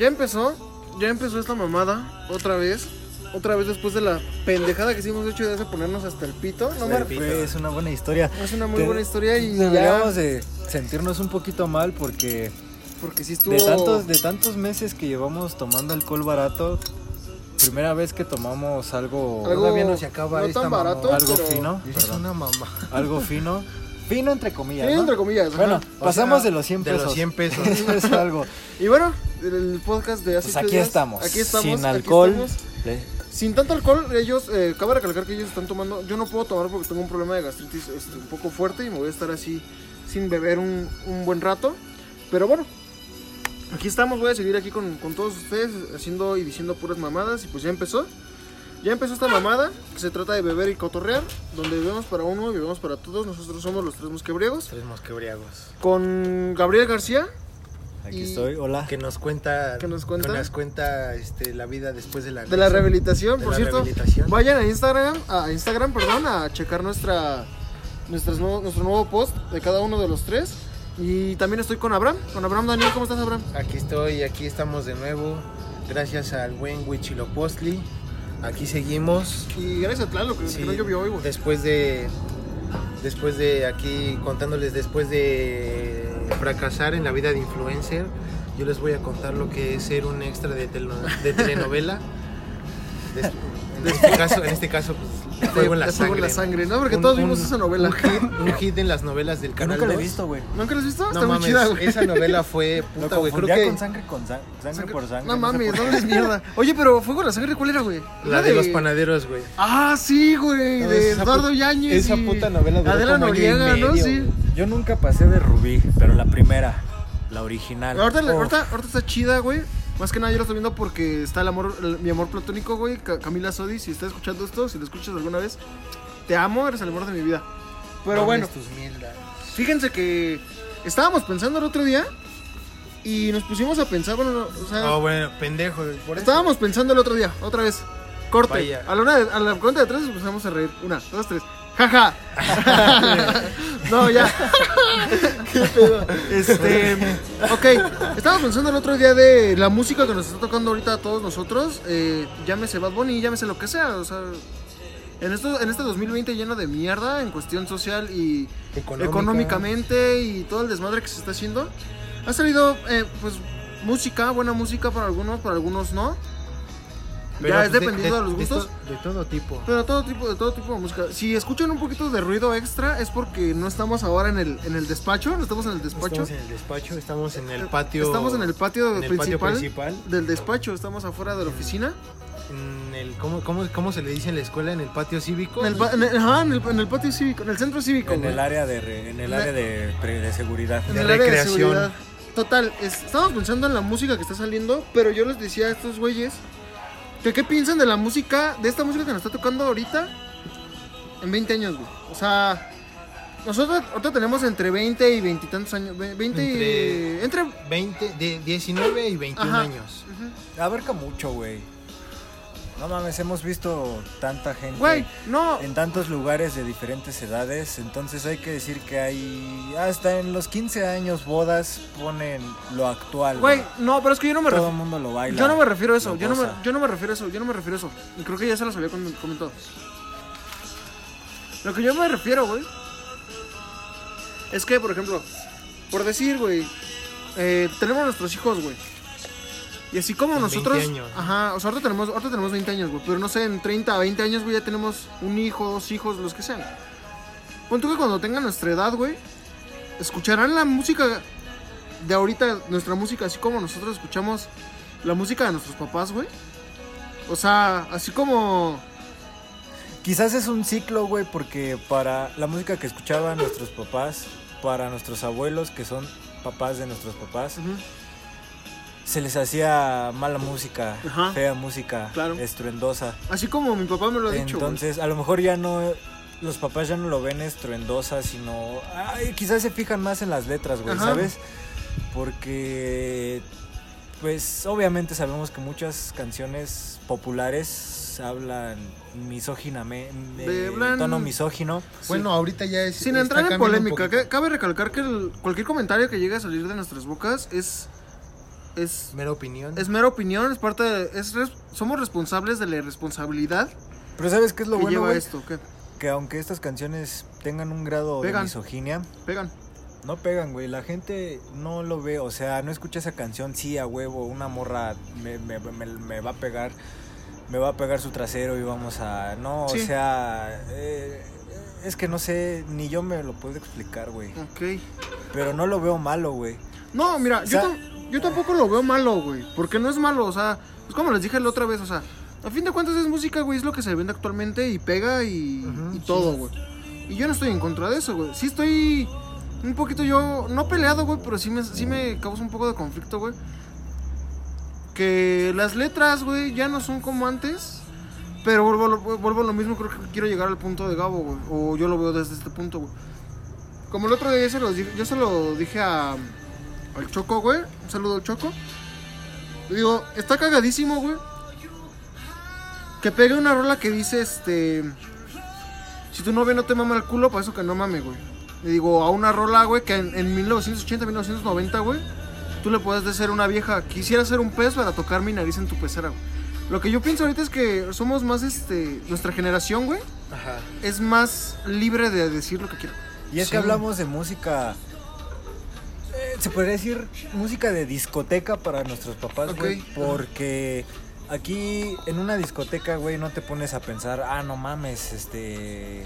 ya empezó, ya empezó esta mamada otra vez. Otra vez después de la pendejada que hicimos hecho de ponernos hasta el pito. No? Güey, es una buena historia. Es una muy Te- buena historia y Deberíamos ya, de sentirnos un poquito mal porque porque sí estuvo de tantos, de tantos meses que llevamos tomando alcohol barato, primera vez que tomamos algo, algo Todavía no se acaba no esta tan mamada. barato, algo pero- fino, Es perdón, una mamá. algo fino, fino entre comillas, Sí, ¿no? entre comillas. ajá. Bueno, O pasamos sea, de los 100 de pesos. los 100 pesos. es algo. Y bueno, el podcast de hace Pues aquí días, estamos, Aquí estamos. sin aquí alcohol. estamos. Le- Sin tanto alcohol, ellos, eh, cabe recalcar que ellos están tomando. Yo no puedo tomar porque tengo un problema de gastritis este, un poco fuerte y me voy a estar así sin beber un, un buen rato. Pero bueno, aquí estamos. Voy a seguir aquí con, con todos ustedes haciendo y diciendo puras mamadas. Y pues ya empezó. Ya empezó esta mamada que se trata de beber y cotorrear. Donde bebemos para uno y bebemos para todos. Nosotros somos los tres mosquebriegos. Tres mosquebriagos. Con Gabriel García. Aquí Y- estoy, hola. Que nos cuenta. ¿Que nos cuenta? que nos cuenta este, la vida después de la. de la rehabilitación, De por la cierto. rehabilitación. Vayan a Instagram, a Instagram, perdón, a checar nuestra, nuestras nuevo- nuestro nuevo post de cada uno de los tres. Y también estoy con Abraham, con Abraham Daniel, ¿cómo estás Abraham? Aquí estoy, aquí estamos de nuevo. Gracias al buen Huichilopostli. Aquí seguimos. Y gracias a Tlalo, que, que Sí, no llovió hoy, güey. Después de. Después de aquí contándoles después de fracasar en la vida de influencer, yo les voy a contar lo que es ser un extra de, de telenovela. Des- en, este caso, en este caso, pues, fuego en la De Fuego sangre. en la sangre, ¿no? Porque Un- todos vimos un- esa novela. Un hit, un hit en las novelas del Yo canal nunca la he 2. visto, güey. ¿Nunca la has visto? No Está muy chida, güey. esa novela fue puta, güey. Creo que con sangre con sang- sangre, por sangre. No mames, no hables mierda. Oye, pero Fuego en la sangre, ¿cuál era, güey? la de los panaderos, güey. Ah, sí, güey, No, de Eduardo Yáñez. esa y puta novela duró Adela Noriega, ¿no? Sí. Yo nunca pasé de Rubí, pero la primera, la original. Ahorita, Oh, ahorita, ahorita está chida, güey. Más que nada yo lo estoy viendo porque está el amor, el- mi amor platónico, güey. Ca- Camila Sodi, si estás escuchando esto, si lo escuchas alguna vez, te amo, eres el amor de mi vida. Pero bueno, tus fíjense que estábamos pensando el otro día y nos pusimos a pensar, bueno, no, o sea, Oh, bueno, pendejo. güey, Por eso. estábamos pensando el otro día, otra vez. Corte. Vaya. A la, una de- a la cuenta de tres nos empezamos a reír. Una, dos, tres. Jaja. no, ya. Qué pedo. Este. Ok. Estábamos pensando el otro día de la música que nos está tocando ahorita a todos nosotros. Eh, llámese Bad Bunny, llámese lo que sea. O sea. En, esto, en este 2020 lleno de mierda en cuestión social y Económica. económicamente y todo el desmadre que se está haciendo. Ha salido, eh, pues, música, buena música para algunos, para algunos no. Pero, ya es pues, dependiendo de, los gustos. to- De, todo tipo. Pero todo tipo, de todo tipo de música. Si escuchan un poquito de ruido extra es porque no estamos ahora en el, en el despacho, no estamos en el despacho. Estamos en el despacho, estamos en el patio. Estamos en el patio, en el patio principal, principal. del despacho, estamos afuera de la oficina. En el, ¿cómo, cómo, cómo se le dice en la escuela? En el patio cívico. En el, pa- en el- ajá, en el- en el patio cívico, en el centro cívico. En güey. el área de, re- en el área de, de seguridad. En de recreación. seguridad. Total, es- estamos pensando en la música que está saliendo, pero yo les decía a estos güeyes que qué piensan de la música, de esta música que nos está tocando ahorita en 20 años, güey. O sea, nosotros ahorita tenemos entre 20 y 20 y tantos años, ve- 20 y... Entre- Entre... 20, de 19 y 21 Ajá. años. Ujú. Abarca mucho, güey. No mames, hemos visto tanta gente Güey, no, en tantos lugares de diferentes edades, entonces hay que decir que hay hasta en los 15 años bodas ponen lo actual. güey, no, pero es que yo no me Todo el refiero... mundo lo baila. Yo no me refiero a eso, yo no, me, yo no me refiero a eso, yo no me refiero a eso. Y creo que ya se los había com- comentado. Lo que yo me refiero, güey, es que, por ejemplo, por decir, güey, eh, tenemos nuestros hijos, güey. Y así como nosotros... 20 años. Ajá, o sea, ahorita tenemos, ahorita tenemos 20 años, güey. Pero no sé, en 30, 20 años, güey, ya tenemos un hijo, dos hijos, los que sean. Pon tú que cuando tengan nuestra edad, güey, escucharán la música de ahorita, nuestra música, así como nosotros escuchamos la música de nuestros papás, güey. O sea, así como... Quizás es un ciclo, güey, porque para la música que escuchaban nuestros papás, para nuestros abuelos que son papás de nuestros papás. Se les hacía mala música, Ajá. fea música, Claro. estruendosa. Así como mi papá me lo ha dicho. Entonces, a lo mejor ya no los papás ya no lo ven estruendosa, sino ay, quizás se fijan más en las letras, güey. ¿sabes? Porque pues obviamente sabemos que muchas canciones populares hablan misóginamente, De- hablan- tono misógino. Bueno, ahorita ya es. Sin entrar en polémica, cabe recalcar que el- cualquier comentario que llegue a salir de nuestras bocas es es, Mera opinión. es mera opinión, es parte de, es res- somos responsables de la irresponsabilidad Pero ¿sabes qué es lo que bueno, lleva esto, que Que aunque estas canciones tengan un grado de Pegan. misoginia, pegan. no pegan, güey. La gente no lo ve, o sea, no escucha esa canción, sí, a huevo, una morra me, me- me- me va a pegar, me va a pegar su trasero y vamos a... No, Sí. o sea, eh, es que no sé, ni yo me lo puedo explicar, güey. Ok. Pero no lo veo malo, güey. No, mira, O yo, sea- yo tampoco lo veo malo, güey. Porque no es malo, o sea, es como les dije la otra vez, o sea, a fin de cuentas es música, güey, es lo que se vende actualmente y pega y, y sí. todo, güey. Y yo no estoy en contra de eso, güey. Sí estoy un poquito yo, no peleado, güey, pero sí me, sí me causa un poco de conflicto, güey. Que las letras, güey, ya no son como antes. Pero vuelvo, a lo- vuelvo a lo mismo, creo que quiero llegar al punto de Gabo, güey. O yo lo veo desde este punto, güey. Como el otro día se los dije- yo se lo dije a, al Choco, güey. Un saludo al Choco. Le digo, está cagadísimo, güey. Que pegue una rola que dice, este... Si tu novia no te mama el culo, para eso que no mame, güey. Le digo, a una rola, güey, que en, en 1980, 1990, güey, tú le puedes decir a una vieja, quisiera ser un pez para tocar mi nariz en tu pecera, güey. Lo que yo pienso ahorita es que somos más, este, nuestra generación, güey, Ajá. es más libre de decir lo que quiera. Y es Sí. que hablamos de música. Se podría decir música de discoteca para nuestros papás, güey. Porque aquí en una discoteca, güey, no te pones a pensar, ah, no mames, este.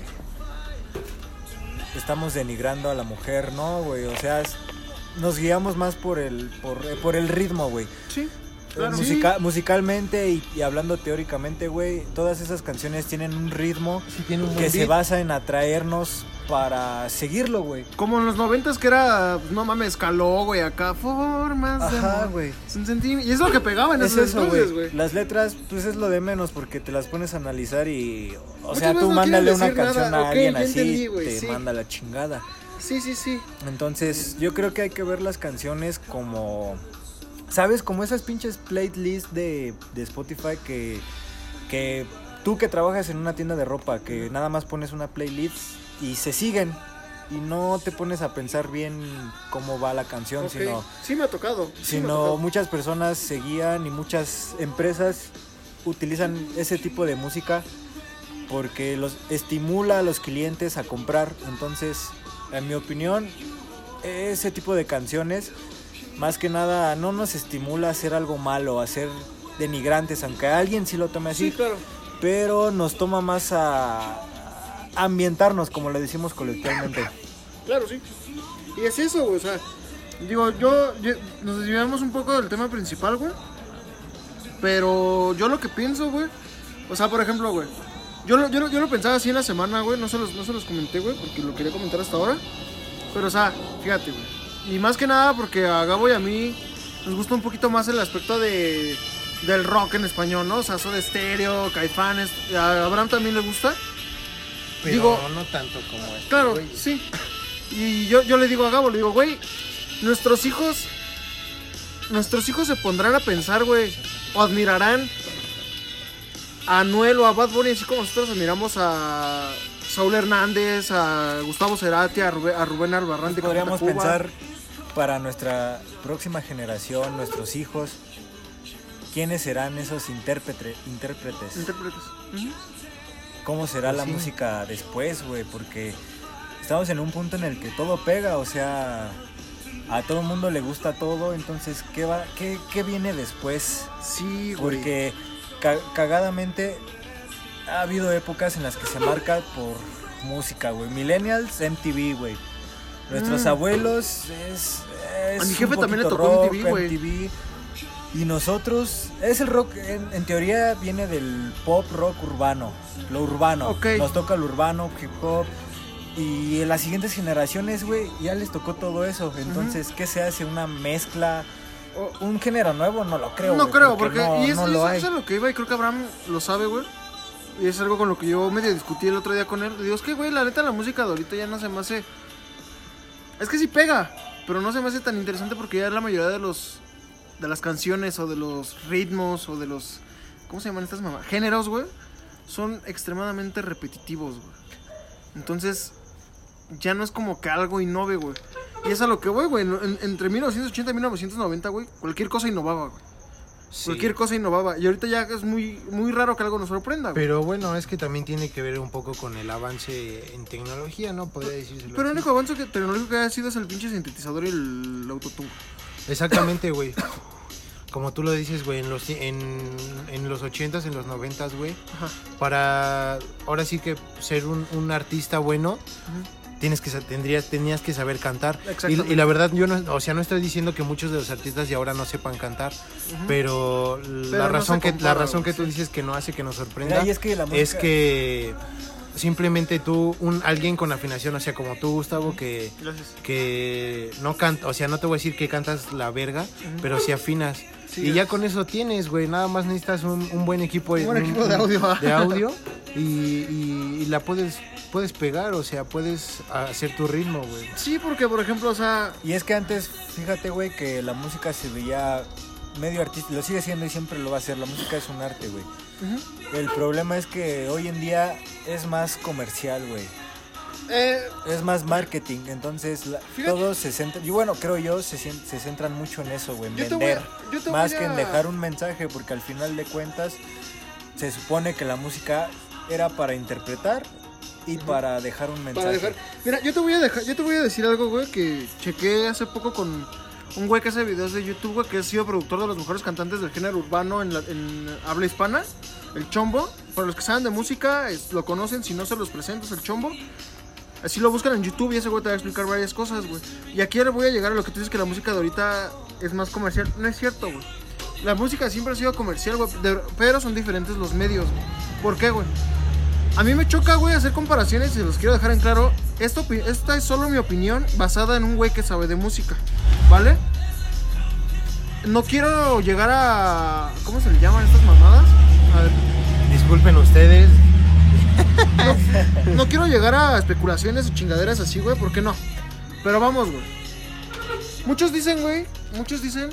Estamos denigrando a la mujer, ¿no, güey? O sea, es- nos guiamos más por el, por, por el ritmo, güey. Sí, Eh, musica- musicalmente y, y hablando teóricamente, güey, todas esas canciones tienen un ritmo Sí, tiene un buen que se basa en atraernos para seguirlo, güey. Como en los noventas que era, no mames, caló, güey, acá, formas de Ajá, güey. Y es lo que pegaba en Es esos eso, entonces, güey. Las letras, pues es lo de menos porque te las pones a analizar y. O Muchas sea, tú no mándale una canción nada. a alguien así, entendí, te sí. manda la chingada. Sí, sí, sí. Entonces, yo creo que hay que ver las canciones como. ¿Sabes? Como esas pinches playlists de, de Spotify que. que tú que trabajas en una tienda de ropa, que nada más pones una playlist y se siguen. Y no te pones a pensar bien cómo va la canción, sino Sí me ha tocado. sí me ha sino tocado. muchas personas seguían y muchas empresas utilizan ese tipo de música porque los estimula a los clientes a comprar. Entonces, en mi opinión, ese tipo de canciones más que nada no nos estimula a hacer algo malo, a ser denigrantes, aunque alguien sí lo tome así, Sí, claro. pero nos toma más a ambientarnos, como le decimos coloquialmente. Claro, sí. Y es eso, güey, o sea, digo, yo, nos desviamos un poco del tema principal, güey. Pero yo lo que pienso, güey, o sea, por ejemplo, güey, yo lo, yo, lo- yo lo pensaba así en la semana, güey, no se los, no se los comenté, güey, porque lo quería comentar hasta ahora. Pero, o sea, fíjate, güey. Y más que nada porque a Gabo y a mí nos gusta un poquito más el aspecto de del rock en español, ¿no? O sea, Soda Stereo, Caifanes, a Abraham también le gusta. Pero digo- no tanto como este. Claro, güey. sí. Y yo, yo le digo a Gabo, le digo, güey, nuestros hijos, nuestros hijos se pondrán a pensar, güey, o admirarán a Anuel o a Bad Bunny, así como nosotros admiramos a Saúl Hernández, a Gustavo Cerati, a Rubén, a Rubén Albarrán de Podríamos pensar para nuestra próxima generación, nuestros hijos, quiénes serán esos intérprete- intérpretes. Intérpretes. Ujú. ¿Cómo será Pues la sí. música después, güey? Porque estamos en un punto en el que todo pega, o sea, a todo el mundo le gusta todo, entonces, ¿qué, va, qué, qué viene después? Sí, güey. Porque ca- cagadamente ha habido épocas en las que se marca por música, güey. Millennials, MTV, güey. Nuestros Mm. abuelos es, es A mi un jefe también le tocó rock, MTV, güey. Y nosotros, es el rock, en, en teoría viene del pop rock urbano, lo urbano. Ok. Nos toca lo urbano, hip hop. Y en las siguientes generaciones, güey, ya les tocó todo eso. Entonces, ¿qué se hace? ¿Una mezcla? ¿Un género nuevo? No lo creo. no creo, porque, no, y es, no es- lo es a lo que iba y creo que Abraham lo sabe, güey. Y es algo con lo que yo medio discutí el otro día con él. Digo, es que, güey, la neta, la música de ahorita ya no se me hace... Es que sí pega, pero no se me hace tan interesante porque ya la mayoría de los... De las canciones o de los ritmos o de los... ¿Cómo se llaman estas mamás? Géneros, güey. Son extremadamente repetitivos, güey. Entonces, ya no es como que algo innove, güey. Y es a lo que voy, güey. En- entre 1980 y 1990, güey, cualquier cosa innovaba, güey. Sí. Cualquier cosa innovaba. Y ahorita ya es muy, muy raro que algo nos sorprenda, güey. Pero bueno, es que también tiene que ver un poco con el avance en tecnología, ¿no? Podría decirse. Pero el único avance que, tecnológico que ha sido es el pinche sintetizador y el autotune. Exactamente, güey. Como tú lo dices, güey, en los, en, en los 80s, en los 90s, güey, para ahora sí que ser un, un artista bueno, tienes que tendrías tenías que saber cantar. Y, Exactamente. y la verdad yo no, o sea, no estoy diciendo que muchos de los artistas de ahora no sepan cantar, pero la razón que compara, la razón que tú sí. dices que no hace que nos sorprenda Mira, es que la música... es que simplemente tú un alguien con afinación, o sea, como tú Gustavo que Gracias. que no canta, o sea, no te voy a decir que cantas la verga, pero si afinas. Sí, y ya con eso tienes, güey, nada más necesitas un, un buen equipo, Un buen equipo de audio, de audio y, y- y la puedes puedes pegar, o sea, puedes hacer tu ritmo, güey. Sí, porque, por ejemplo, o sea... Y es que antes, fíjate, güey, que la música se veía medio artística. Lo sigue siendo y siempre lo va a ser. La música es un arte, güey. El problema es que hoy en día es más comercial, güey. Eh, Es más marketing. Entonces, la- todos se centran. Y bueno, creo yo, se, centran mucho en eso, güey. En a- vender. más que en dejar un mensaje. Porque al final de cuentas, se supone que la música era para interpretar y para dejar un mensaje. Para dejar. Mira, yo te voy a dejar, yo te voy a decir algo, güey, que chequé hace poco con un güey que hace videos de YouTube, güey, que ha sido productor de los mejores cantantes del género urbano en, la- en habla hispana, el Chombo. Para los que saben de música, es- lo conocen, si no se los presento, es el Chombo. Así lo buscan en YouTube y ese güey te va a explicar varias cosas, güey. Y aquí ahora voy a llegar a lo que tú dices que la música de ahorita es más comercial. No es cierto, güey. La música siempre ha sido comercial, güey, pero son diferentes los medios, güey. ¿Por qué, güey? A mí me choca, güey, hacer comparaciones y los quiero dejar en claro. Esto, esta es solo mi opinión basada en un güey que sabe de música, ¿vale? No quiero llegar a... ¿Cómo se le llaman estas mamadas? A ver, Disculpen ustedes, no quiero llegar a especulaciones o chingaderas así, güey, ¿por qué no? Pero vamos, güey. Muchos dicen, güey, muchos dicen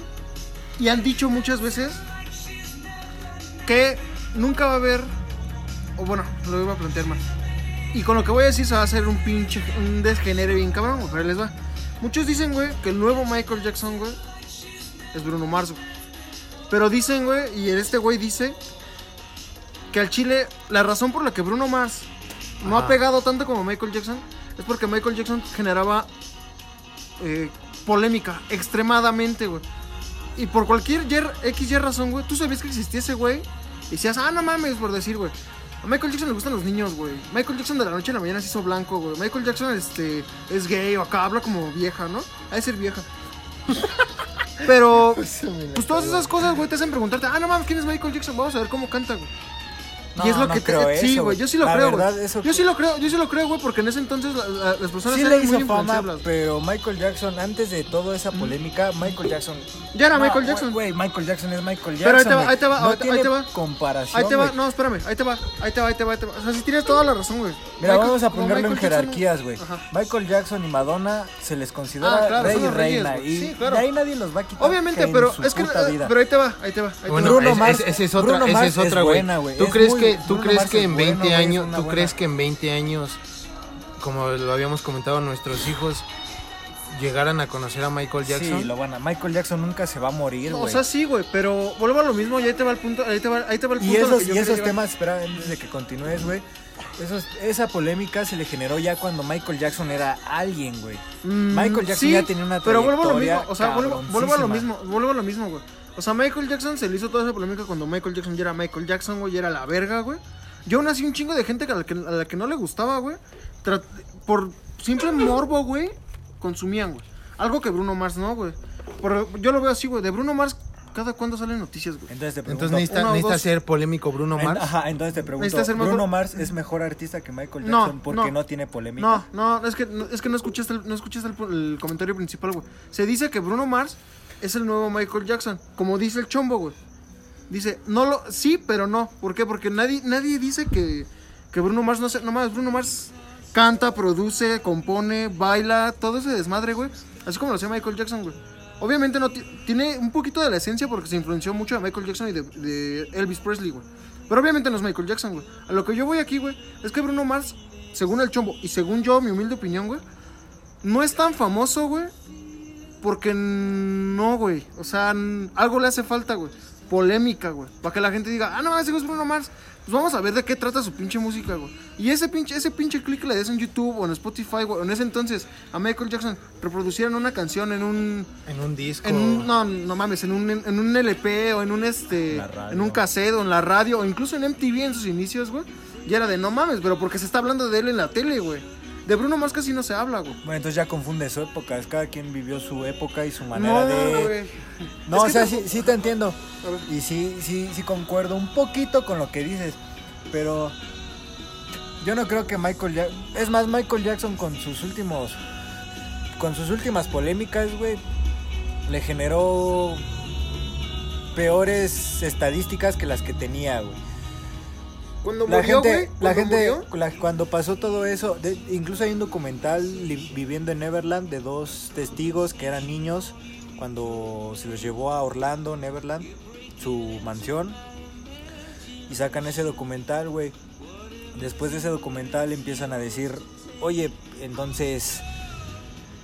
y han dicho muchas veces que nunca va a haber, o bueno, lo iba a plantear mal. Y con lo que voy a decir se va a hacer un pinche, un desgenere bien cabrón, güey, les va. Muchos dicen, güey, que el nuevo Michael Jackson, güey, es Bruno Mars, güey. Pero dicen, güey, y este güey dice que al Chile, la razón por la que Bruno Mars no Ajá. ha pegado tanto como Michael Jackson es porque Michael Jackson generaba eh, polémica extremadamente, güey. Y por cualquier XY razón, güey, tú sabías que existía ese güey y decías, ah, no mames, por decir, güey. A Michael Jackson le gustan los niños, güey. Michael Jackson de la noche a la mañana se hizo blanco, güey. Michael Jackson este, es gay o acá habla como vieja, ¿no? Ha de ser vieja. Pero, pues todas esas cosas, güey, te hacen preguntarte, ah, no mames, ¿quién es Michael Jackson? Vamos a ver cómo canta, güey. No, y es lo no que te- creo sí, eso, güey, yo sí lo La creo, güey. verdad, eso- Yo sí lo creo, yo sí lo creo, güey, porque en ese entonces la- la- las personas Sí eran le muy hizo fama, influenciables. pero Michael Jackson, antes de toda esa polémica, Michael Jackson... Ya era No, Michael Jackson. Güey, Michael Jackson es Michael Jackson, Pero ahí te va, ahí te va, no ahí te- tiene ahí te va. comparación, Ahí te va, no, espérame, ahí te va, ahí te va, ahí te va, ahí te va. O sea, si tienes toda la razón, güey. Mira, Michael- vamos a ponerlo en jerarquías, güey. Michael Jackson y Madonna se les considera Ah, claro, rey y reina. y Sí, claro. de ahí nadie los va a quitar. Obviamente, en pero es que eh, pero ahí te va, ahí te va, ahí te Bueno, va. Bruno Mars- es- esa es otra, Bruno esa Mars es otra, güey. buena, güey. ¿Tú Es crees muy- que tú crees que en bueno, 20 güey, es años, tú buena- crees que en 20 años como lo habíamos comentado nuestros hijos llegaran a conocer a Michael Jackson? Sí, lo van a. Michael Jackson nunca se va a morir, No, güey. o sea, sí, güey, pero vuelvo a lo mismo y ahí te va el punto, ahí te va, ahí te va el punto y esos, y esos temas, espera, antes de que continúes, güey. Esos, esa polémica se le generó ya cuando Michael Jackson era alguien, güey. Mm, Michael Jackson sí, ya tenía una Pero vuelvo a lo trayectoria mismo, o sea, vuelvo, vuelvo a lo mismo, vuelvo a lo mismo, güey. O sea, Michael Jackson se le hizo toda esa polémica cuando Michael Jackson ya era Michael Jackson, güey, ya era la verga, güey. Yo aún así un chingo de gente a la que, a la que no le gustaba, güey. Por simple morbo, güey, consumían, güey. Algo que Bruno Mars no, güey. Por- Yo lo veo así, güey. De Bruno Mars, ¿cada cuándo salen noticias, güey? Entonces te pregunto. Entonces necesita, uno necesita ser polémico Bruno en- Mars. ajá, entonces te pregunto. Ser mejor- ¿Bruno Mars es mejor artista que Michael No, Jackson porque no, no. tiene polémica? No, no, es que no, es que no escuchaste el, no escuchaste el, el comentario principal, güey. Se dice que Bruno Mars es el nuevo Michael Jackson, como dice el chombo, güey. Dice, no lo, sí, pero no. ¿Por qué? Porque nadie, nadie dice que, que Bruno Mars no sé, no más, Bruno Mars canta, produce, compone, baila, todo ese desmadre, güey. Así como lo hacía Michael Jackson, güey. Obviamente no ti- tiene un poquito de la esencia porque se influenció mucho de Michael Jackson y de, de Elvis Presley, güey. Pero obviamente no es Michael Jackson, güey. A lo que yo voy aquí, güey, es que Bruno Mars, según el chombo y según yo, mi humilde opinión, güey, no es tan famoso, güey. Porque no, güey. O sea, algo le hace falta, güey. Polémica, güey. Para que la gente diga, ah, no, ese es Bruno Mars. Pues vamos a ver de qué trata su pinche música, güey. Y ese pinche, ese pinche click le des en YouTube o en Spotify, güey. En ese entonces, a Michael Jackson reproducieron una canción en un. En un disco. En un, no, no mames, en un, en un LP o en un este. En un cassette o en la radio o incluso en MTV en sus inicios, güey. Ya era de no mames, pero porque se está hablando de él en la tele, güey. De Bruno Mars casi no se habla, güey. Bueno, entonces ya confunde su época. Es cada quien vivió su época y su manera No, de. güey. No, Es o sea, sí, sí te entiendo. Y sí, sí, sí concuerdo un poquito con lo que dices. Pero yo no creo que Michael Jackson. Es más, Michael Jackson con sus últimos. Con sus últimas polémicas, güey. Le generó peores estadísticas que las que tenía, güey. Cuando La murió, gente, güey. la gente, murió, la- cuando pasó todo eso, de- incluso hay un documental li- viviendo en Neverland de dos testigos que eran niños cuando se los llevó a Orlando, Neverland, su mansión, y sacan ese documental, güey. Después de ese documental empiezan a decir, oye, entonces,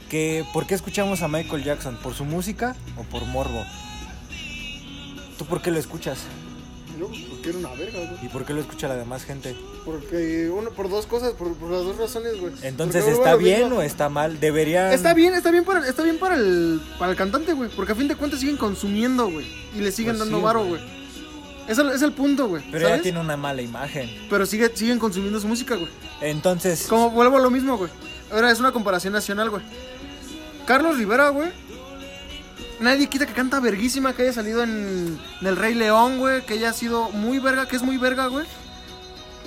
¿qué, ¿por qué escuchamos a Michael Jackson? ¿Por su música o por morbo? ¿Tú por qué lo escuchas? No, pues porque era una verga, güey. ¿Y por qué lo escucha la demás gente? Porque uno, por dos cosas, por, por las dos razones, güey. Entonces, Porque ¿está bien o está mal? Deberían... Está bien, está bien para, está bien para el, para el cantante, güey. Porque a fin de cuentas siguen consumiendo, güey. Y le siguen Pues dando sí, varo, güey. güey. Es el, es el punto, güey. Pero ¿sabes? ya tiene una mala imagen. Pero sigue, siguen consumiendo su música, güey. Entonces, Como vuelvo a lo mismo, güey. Ahora es una comparación nacional, güey. Carlos Rivera, güey. Nadie quita que canta verguísima, que haya salido en, en El Rey León, güey. Que haya sido muy verga, que es muy verga, güey.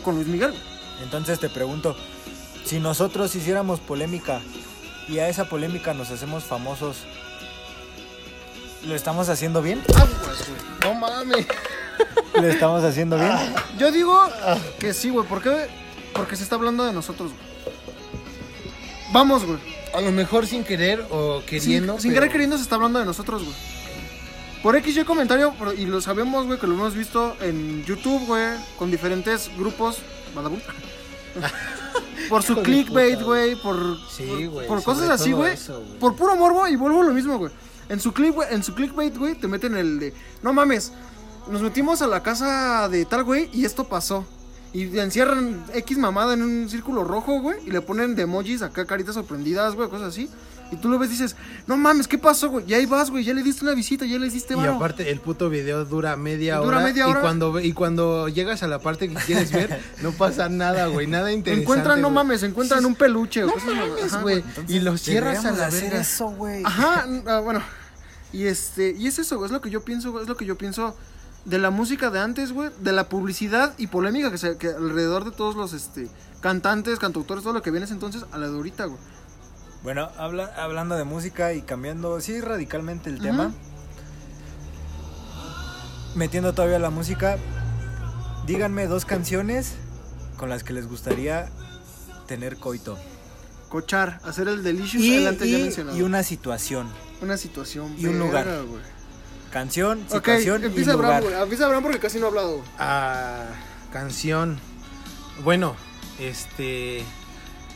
Con Luis Miguel, güey. entonces te pregunto, si nosotros hiciéramos polémica y a esa polémica nos hacemos famosos, ¿lo estamos haciendo bien? Aguas, güey. No mames. ¿Lo estamos haciendo bien? Yo digo que sí, güey. ¿Por qué? Porque se está hablando de nosotros, güey. Vamos, güey. A lo mejor sin querer o queriendo. sin pero- querer queriendo se está hablando de nosotros, güey. Por X y comentario, y lo sabemos, güey, que lo hemos visto en YouTube, güey, con diferentes grupos. Badabun. por su clickbait, güey, por, Sí, güey, por cosas así, güey. Por puro morbo, y vuelvo a lo mismo, güey. En su, click, güey, en su clickbait, güey, te meten el de, no mames, nos metimos a la casa de tal, güey, y esto pasó. Y encierran X mamada en un círculo rojo, güey, y le ponen de emojis acá, caritas sorprendidas, güey, cosas así. Y tú lo ves y dices, no mames, ¿qué pasó, güey? Y ahí vas, güey, ya le diste una visita, ya le diste Y aparte el puto video dura media Dura hora. media hora. Y cuando, y cuando llegas a la parte que quieres ver, no pasa nada, güey. Nada interesante. encuentran, no mames, encuentran un peluche No cosas mames, ajá, güey. Entonces, Y los cierras a la hacer verga. eso, güey. Ajá, ah, bueno. Y este, y es eso, güey, es lo que yo pienso, güey, es lo que yo pienso de la música de antes, güey, de la publicidad y polémica que se que alrededor de todos los este cantantes, cantautores, todo lo que viene ese entonces a la de ahorita, güey. Bueno, habla- hablando de música y cambiando, sí, radicalmente el tema. Metiendo todavía la música, díganme dos canciones con las que les gustaría tener coito. Cochar, hacer el delicious Y, el antes ya y- mencionado. y una situación. Una situación y un lugar. Canción, situación y empieza lugar. Abraham, güey. Empieza Abraham porque casi no ha hablado. Ah, canción. Bueno, este.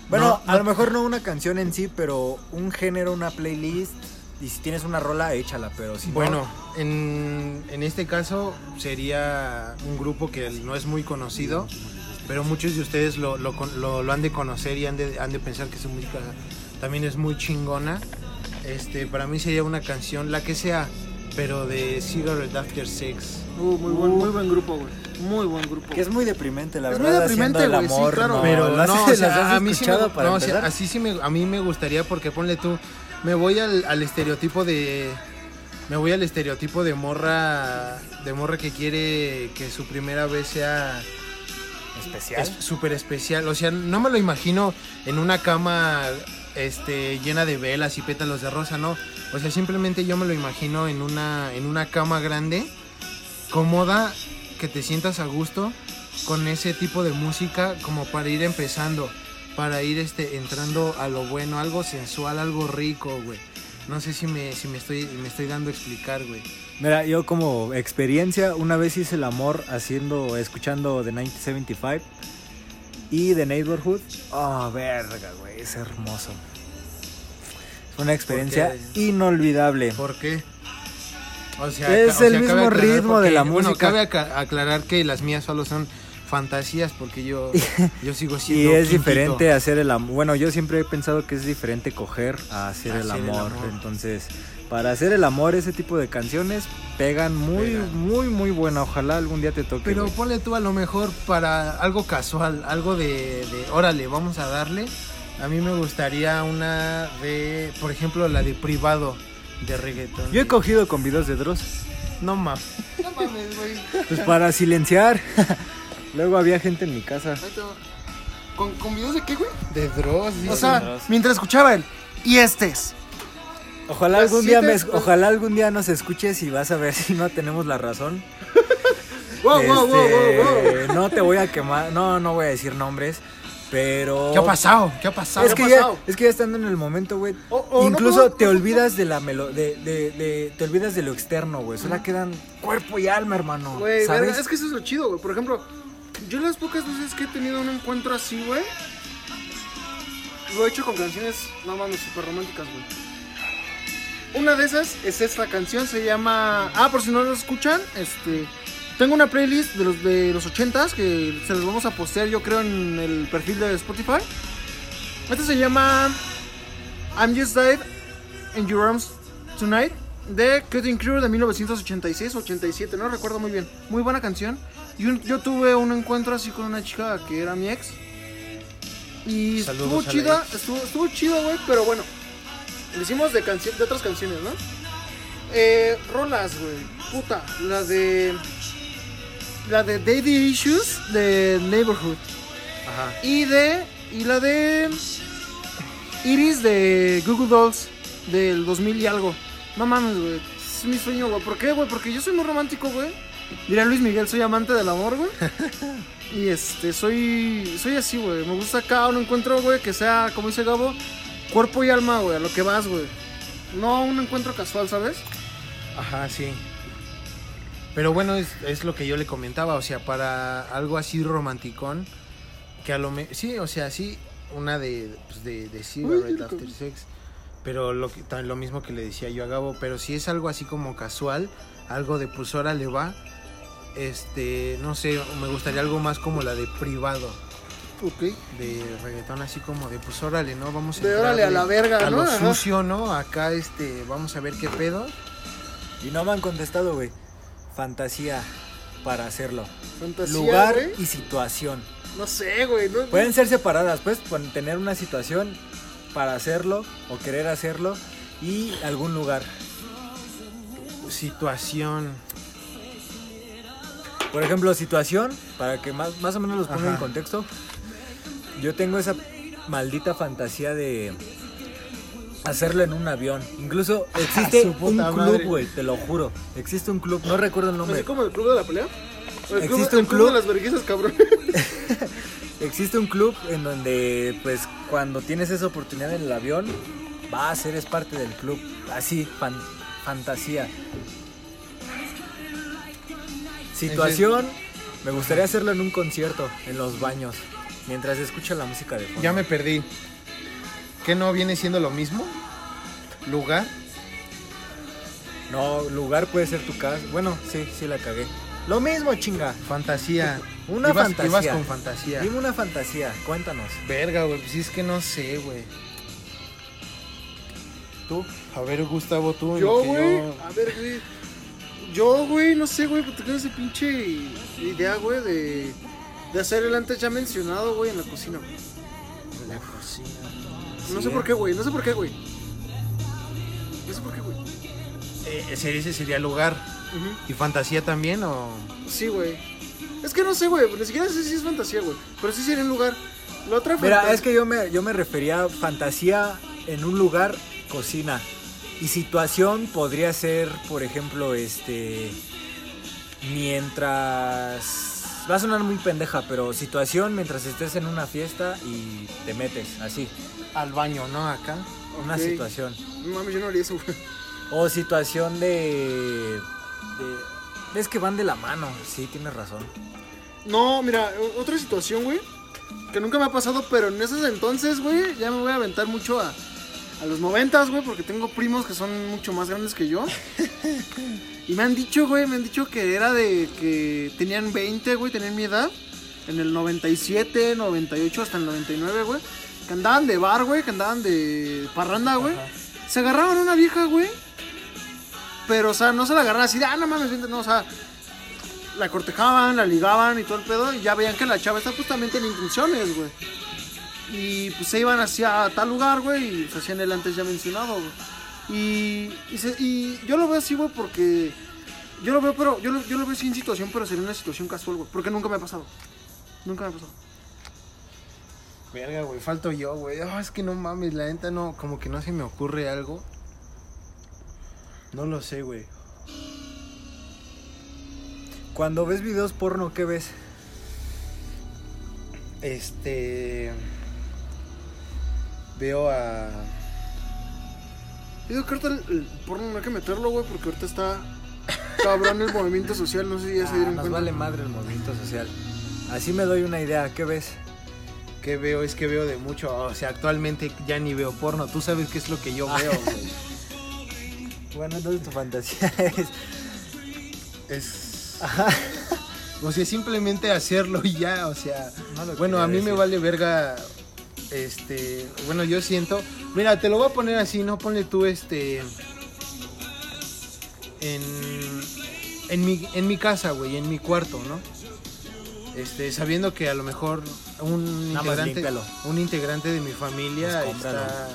Bueno, no, a no- lo mejor no una canción en sí, pero un género, una playlist. Y si tienes una rola, échala, pero si no- Bueno, en, en este caso sería un grupo que no es muy conocido, pero muchos de ustedes lo, lo, con- lo- lo han de conocer y han de, han de pensar que su música también es muy chingona. Este, para mí sería una canción, la que sea, pero de Cigarette After Sex. Uh, muy buen, muy buen grupo, güey. Muy buen grupo. Que es muy deprimente, la Es verdad. muy deprimente, güey, sí, claro. no. Pero ¿Las- no, o las sea, has a mí sí me, para no, o sea, empezar? así sí me, a mí me gustaría porque ponle tú, me voy al, al estereotipo de, me voy al estereotipo de morra, de morra que quiere que su primera vez sea especial. es súper especial, o sea, no me lo imagino en una cama, este, llena de velas y pétalos de rosa, no, o sea, simplemente yo me lo imagino en una, en una cama grande, cómoda, que te sientas a gusto con ese tipo de música como para ir empezando, para ir este entrando a lo bueno, algo sensual, algo rico, güey. No sé si me, si me estoy me estoy dando a explicar, güey. Mira, yo como experiencia, una vez hice el amor haciendo, escuchando The 1975 y The Neighborhood. Oh, verga, güey, es hermoso. Fue una experiencia Porque- inolvidable. ¿Por qué? O Es ca- el mismo ritmo de la bueno, música. cabe aclarar que las mías solo son fantasías porque yo, yo sigo Y siendo. es quintito. diferente hacer el amor. Bueno, yo siempre he pensado que es diferente coger a hacer, el, Hacer el amor. amor. Entonces, para hacer el amor, ese tipo de canciones pegan muy, Pegan. muy, muy buena. Ojalá algún día te toque. Pero güey. ponle tú a lo mejor para algo casual, algo de, de órale, vamos a darle. A mí me gustaría una de, por ejemplo, la de privado de reggaetón. Yo he cogido con videos de Dross. No mames. No mames, güey. Pues para silenciar. Luego había gente en mi casa. ¿Con, ¿Con videos de qué, güey? De Dross, O sea, Dross. mientras escuchaba él. Y este es. Ojalá algún día ojalá algún día nos escuches y vas a ver si no tenemos la razón. Wow, wow, wow, wow, wow. Este, No te voy a quemar, no, no voy a decir nombres, pero ¿Qué ha pasado? ¿Qué ha pasado? Es ¿Qué que, ya, es que ya estando en el momento, güey. No incluso te no- olvidas de la melo de, de, de- te olvidas de lo externo, güey. Solo quedan cuerpo y alma, hermano. Güey, es que eso es lo chido, güey. Por ejemplo, yo las pocas veces que he tenido un encuentro así, güey, lo he hecho con canciones, no mames, súper románticas, güey. Una de esas es esta canción, se llama... Ah, por si no lo escuchan, este... Tengo una playlist de los de los 80s que se los vamos a postear yo creo en el perfil de Spotify. Esta se llama I'm Just Died in Your Arms Tonight de Cutting Crew de 1986-87, no recuerdo muy bien. Muy buena canción. Y un- yo tuve un encuentro así con una chica que era mi ex. Y Saludos estuvo chida, ex. estuvo, estuvo chido, güey, pero bueno. Lo hicimos de, de otras canciones, ¿no? Eh, rolas, güey. Puta, la de... La de Daddy Issues de Neighborhood. Ajá. Y de. Y la de. Iris de Google Dolls del 2000 y algo. No mames, güey. Es mi sueño, güey. ¿Por qué, güey? Porque yo soy muy romántico, güey. Diría Luis Miguel, soy amante del amor, güey. Y este, soy. Soy así, güey. Me gusta acá un encuentro, güey, que sea, como dice Gabo, cuerpo y alma, güey, a lo que vas, güey. No un encuentro casual, ¿sabes? Ajá, sí. Pero bueno, es, es lo que yo le comentaba, o sea, para algo así romanticón, que a lo me... Sí, o sea, sí, una de, pues, de, de Cigarette Uy, After Sex, pero lo, que, lo mismo que le decía yo a Gabo, pero si es algo así como casual, algo de pues ahora le va, este, no sé, me gustaría algo más como la de privado, Ok. de reggaetón así como de pues órale, ¿no? Vamos a De órale a la verga, a ¿no? lo Ajá. sucio, ¿no? Acá, este, vamos a ver qué pedo. Y no me han contestado, güey. Fantasía para hacerlo. Fantasía, Lugar güey. y situación. No sé, güey. No, Pueden ser separadas, pues, tener una situación para hacerlo o querer hacerlo y algún lugar. Situación. Por ejemplo, situación, para que más, más o menos los ponga en contexto. Yo tengo esa maldita fantasía de hacerlo en un avión. Incluso existe Su un puta club, güey, te lo juro. Existe un club, no recuerdo el nombre. ¿Así como el club de la pelea? ¿O El Existe club, un el club club. de las vergüenzas, cabrón. Existe un club en donde, pues, cuando tienes esa oportunidad en el avión, vas, eres parte del club. Así, fan- fantasía. Situación, me gustaría hacerlo en un concierto, en los baños, mientras escucha la música de fondo. Ya me perdí. ¿Qué no viene siendo lo mismo? ¿Lugar? No, lugar puede ser tu casa. Bueno, sí, sí la cagué. Lo mismo, chinga. Fantasía. Una Ibas- fantasía. Ibas con fantasía. Dime una fantasía, cuéntanos. Verga, güey. Pues es que no sé, güey. ¿Tú? A ver, Gustavo, tú. Yo, güey. yo- A ver, güey. Yo, güey, no sé, güey, pero tengo ese pinche idea, güey, de, de hacer el antes ya mencionado, güey, en la cocina. güey. La cocina. No sé por qué, güey. No sé por qué, güey. No sé por qué, güey. Eh, ese, ese sería lugar. ¿Y fantasía también o...? Sí, güey. Es que no sé, güey. Ni siquiera sé si es fantasía, güey. Pero sí sería un lugar. La otra Mira, es que yo me, yo me refería a fantasía en un lugar, cocina. Y situación podría ser, por ejemplo, este. Mientras. Va a sonar muy pendeja, pero situación mientras estés en una fiesta y te metes, así. Al baño, ¿no? Acá. Una situación. No mames, yo no haría eso, güey. O situación de. de es que van de la mano, sí, tienes razón. No, mira, otra situación, güey. Que nunca me ha pasado, pero en esos entonces, güey, ya me voy a aventar mucho a, a los noventas, güey, porque tengo primos que son mucho más grandes que yo. Y me han dicho, güey, me han dicho que era de que tenían 20, güey, tenían mi edad. En el 97, 98 hasta el 99, güey. Que andaban de bar, güey, que andaban de parranda, güey. Se agarraban a una vieja, güey. Pero, o sea, no se la agarraban así de, ah, no mames, vente", no, o sea, la cortejaban, la ligaban y todo el pedo. Y ya veían que la chava está justamente en intenciones, güey. Y pues se iban hacia tal lugar, güey, y se hacían el antes ya mencionado, güey. Y, y, yo lo veo así, güey, porque. Yo lo veo, pero. Yo lo, yo lo veo así situación, pero sería una situación casual, güey. Porque nunca me ha pasado. Nunca me ha pasado. Verga, güey, falto yo, güey. Ah, es que no mames, la neta no, como que no se me ocurre algo. No lo sé, güey. Cuando ves videos porno, ¿qué ves? Este. Veo a. Yo digo que ahorita el, el porno no hay que meterlo, güey, porque ahorita está. Cabrón el movimiento social, no sé si ya se Ah, dieron nos cuenta. vale madre el movimiento social. Así me doy una idea, ¿qué ves? ¿Qué veo? Es que veo de mucho. O sea, actualmente ya ni veo porno. Tú sabes qué es lo que yo veo, güey. Bueno, entonces tu fantasía es... Es. O sea, simplemente hacerlo y ya, o sea. No bueno, a mí me vale verga. Este. Bueno, yo siento. Mira, te lo voy a poner así, ¿no? Ponle tú este. En. En mi, en mi casa, güey, en mi cuarto, ¿no? Este, sabiendo que a lo mejor un Nada integrante, un integrante de mi familia Pues está,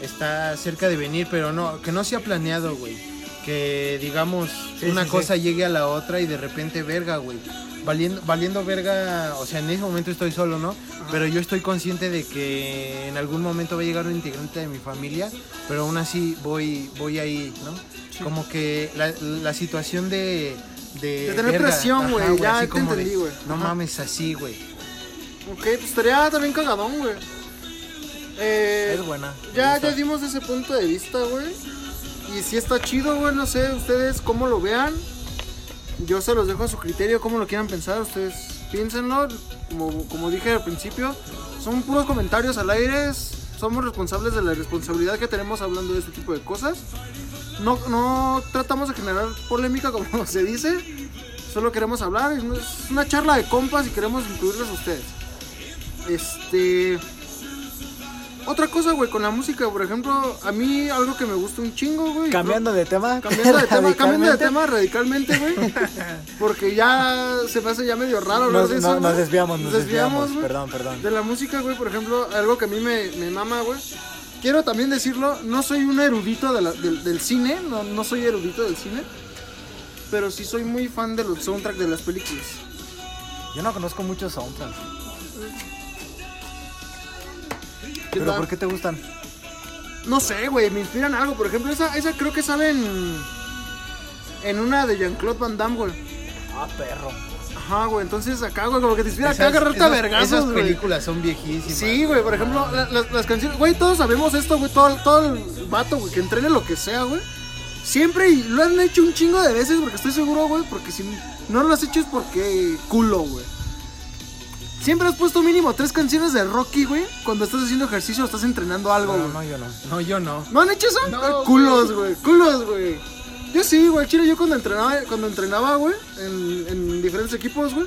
está cerca de venir, pero no, que no sea planeado, güey. Que digamos Sí, una sí, cosa sí. llegue a la otra y de repente verga, güey. Valiendo, valiendo verga, o sea, en ese momento estoy solo, ¿no? Pero yo estoy consciente de que en algún momento va a llegar un integrante de mi familia, pero aún así voy, voy ahí, ¿no? Como que la, la situación de... De, De tener presión, güey, ya te entendí, güey. No Ajá. mames así, güey. Ok, pues estaría también cagadón, güey. Eh, Es buena. Ya, ya dimos ese punto de vista, güey. Y si está chido, güey, no sé, ustedes cómo lo vean. Yo se los dejo a su criterio, cómo lo quieran pensar. Ustedes piénsenlo. Como, como dije al principio, son puros comentarios al aire. Somos responsables de la responsabilidad que tenemos hablando de este tipo de cosas. No, no tratamos de generar polémica, como se dice. Solo queremos hablar. Es una charla de compas y queremos incluirles a ustedes. Este. Otra cosa, güey, con la música, por ejemplo, a mí algo que me gusta un chingo, güey. Cambiando de tema. Cambiando de tema, cambiando de radicalmente, tema radicalmente, güey. Porque ya se me hace ya medio raro hablar Nos, de eso. no- nos desviamos, nos desviamos. güey. Perdón, perdón. De la música, güey, por ejemplo, algo que a mí me, me mama, güey. Quiero también decirlo, no soy un erudito de la- del, del cine, no, no soy erudito del cine. Pero sí soy muy fan de los soundtracks de las películas. Yo no conozco muchos soundtracks. ¿Qué ¿Pero tal? por qué te gustan? No sé, güey, me inspiran algo. Por ejemplo, esa, esa creo que sale en, en una de Jean-Claude Van Damme, güey. Ah, perro. Ajá, güey, entonces acá, güey, como que te inspira acá a Esas- agarrarte a esas- vergazos, Esas güey. películas son viejísimas. Sí, güey, por ejemplo, la- las, las canciones, güey, todos sabemos esto, güey, todo, todo el vato, güey, que entrene lo que sea, güey. Siempre, y lo han hecho un chingo de veces, porque estoy seguro, güey, porque si no lo has hecho es porque culo, güey. Siempre has puesto mínimo tres canciones de Rocky, güey, cuando estás haciendo ejercicio o estás entrenando algo, No, güey. no, yo no. No, yo no. ¿No han hecho eso? No, Ah, culos, güey. Culos, güey. Yo sí, güey. Chile, yo cuando entrenaba, cuando entrenaba, güey, en, en diferentes equipos, güey.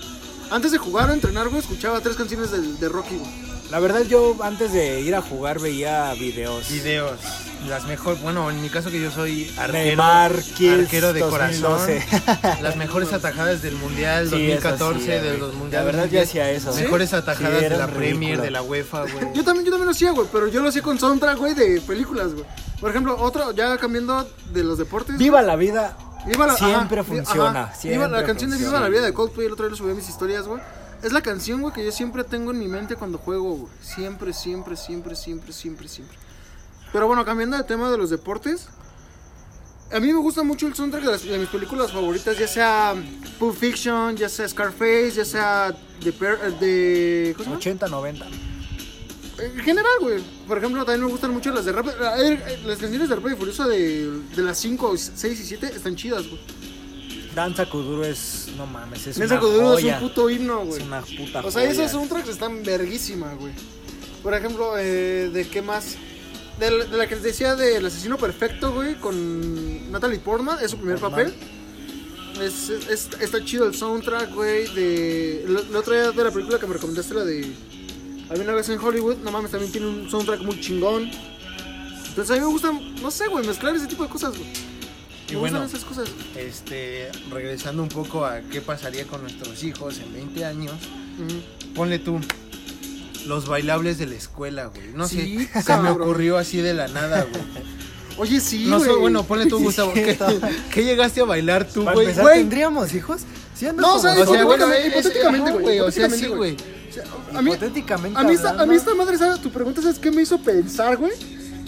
Antes de jugar o entrenar, güey, escuchaba tres canciones de, de Rocky, güey. La verdad, yo antes de ir a jugar veía videos. Videos. Las mejores, bueno, en mi caso que yo soy arquero, arquero de 2012. corazón. Las mejores atajadas del Mundial Sí, eso 2014, sí, de los La mundiales. verdad, yo hacía eso. Mejores Sí, atajadas de la Premier, de la UEFA, güey. Yo también, yo también lo hacía, güey, pero yo lo hacía con soundtrack, güey, de películas, güey. Por ejemplo, otro, ya cambiando de los deportes. Viva la vida. Viva la- Siempre ajá, funciona, ajá. siempre Viva la canción de Viva la vida de Coldplay, el otro día lo subí a mis historias, güey. Es la canción, güey, que yo siempre tengo en mi mente cuando juego, güey. Siempre, siempre, siempre, siempre, siempre, siempre. Pero bueno, cambiando de tema de los deportes. A mí me gusta mucho el soundtrack de, las- de mis películas favoritas, ya sea Pulp Fiction, ya sea Scarface, ya sea de, Per- eh, de ¿cómo se llama? 80, 90. En general, güey. Por ejemplo, también me gustan mucho las de rap. eh, Las canciones de Rápido y Furioso de, de las 5, 6 y 7 están chidas, güey. Danza Kuduro es. No mames, es Nelson una Coduro es joya. un puto himno, Es güey. una puta O sea, joya. esos soundtracks están verguísima, güey. Por ejemplo, eh, ¿de qué más? De, la- de la que les decía del asesino perfecto, güey, con Natalie Portman, es su primer papel. Es, es- está chido el soundtrack, güey, de... La, la otra de la película que me recomendaste, la de... Había una vez en Hollywood, no mames, también tiene un soundtrack muy chingón. Entonces a mí me gustan, no sé, güey, mezclar ese tipo de cosas, güey. Y Me bueno, gustan esas cosas. este, regresando un poco a qué pasaría con nuestros hijos en 20 años, Ujú. ponle tú los bailables de la escuela, güey. No Sí, sé, se me ocurrió así de la nada, güey. Oye, sí, no sé, güey. bueno, ponle tú, Gustavo. ¿Qué, qué llegaste a bailar tú, güey? empezar, güey. ¿tendríamos hijos? Sí, No, o como- sea, O sea, bueno, hipotéticamente, es- güey, O sea, sí, hipotéticamente, güey. O sea, a mí, hipotéticamente a mí, esta, a mí esta madre, ¿sabes? Tu pregunta, ¿sabes qué me hizo pensar, güey?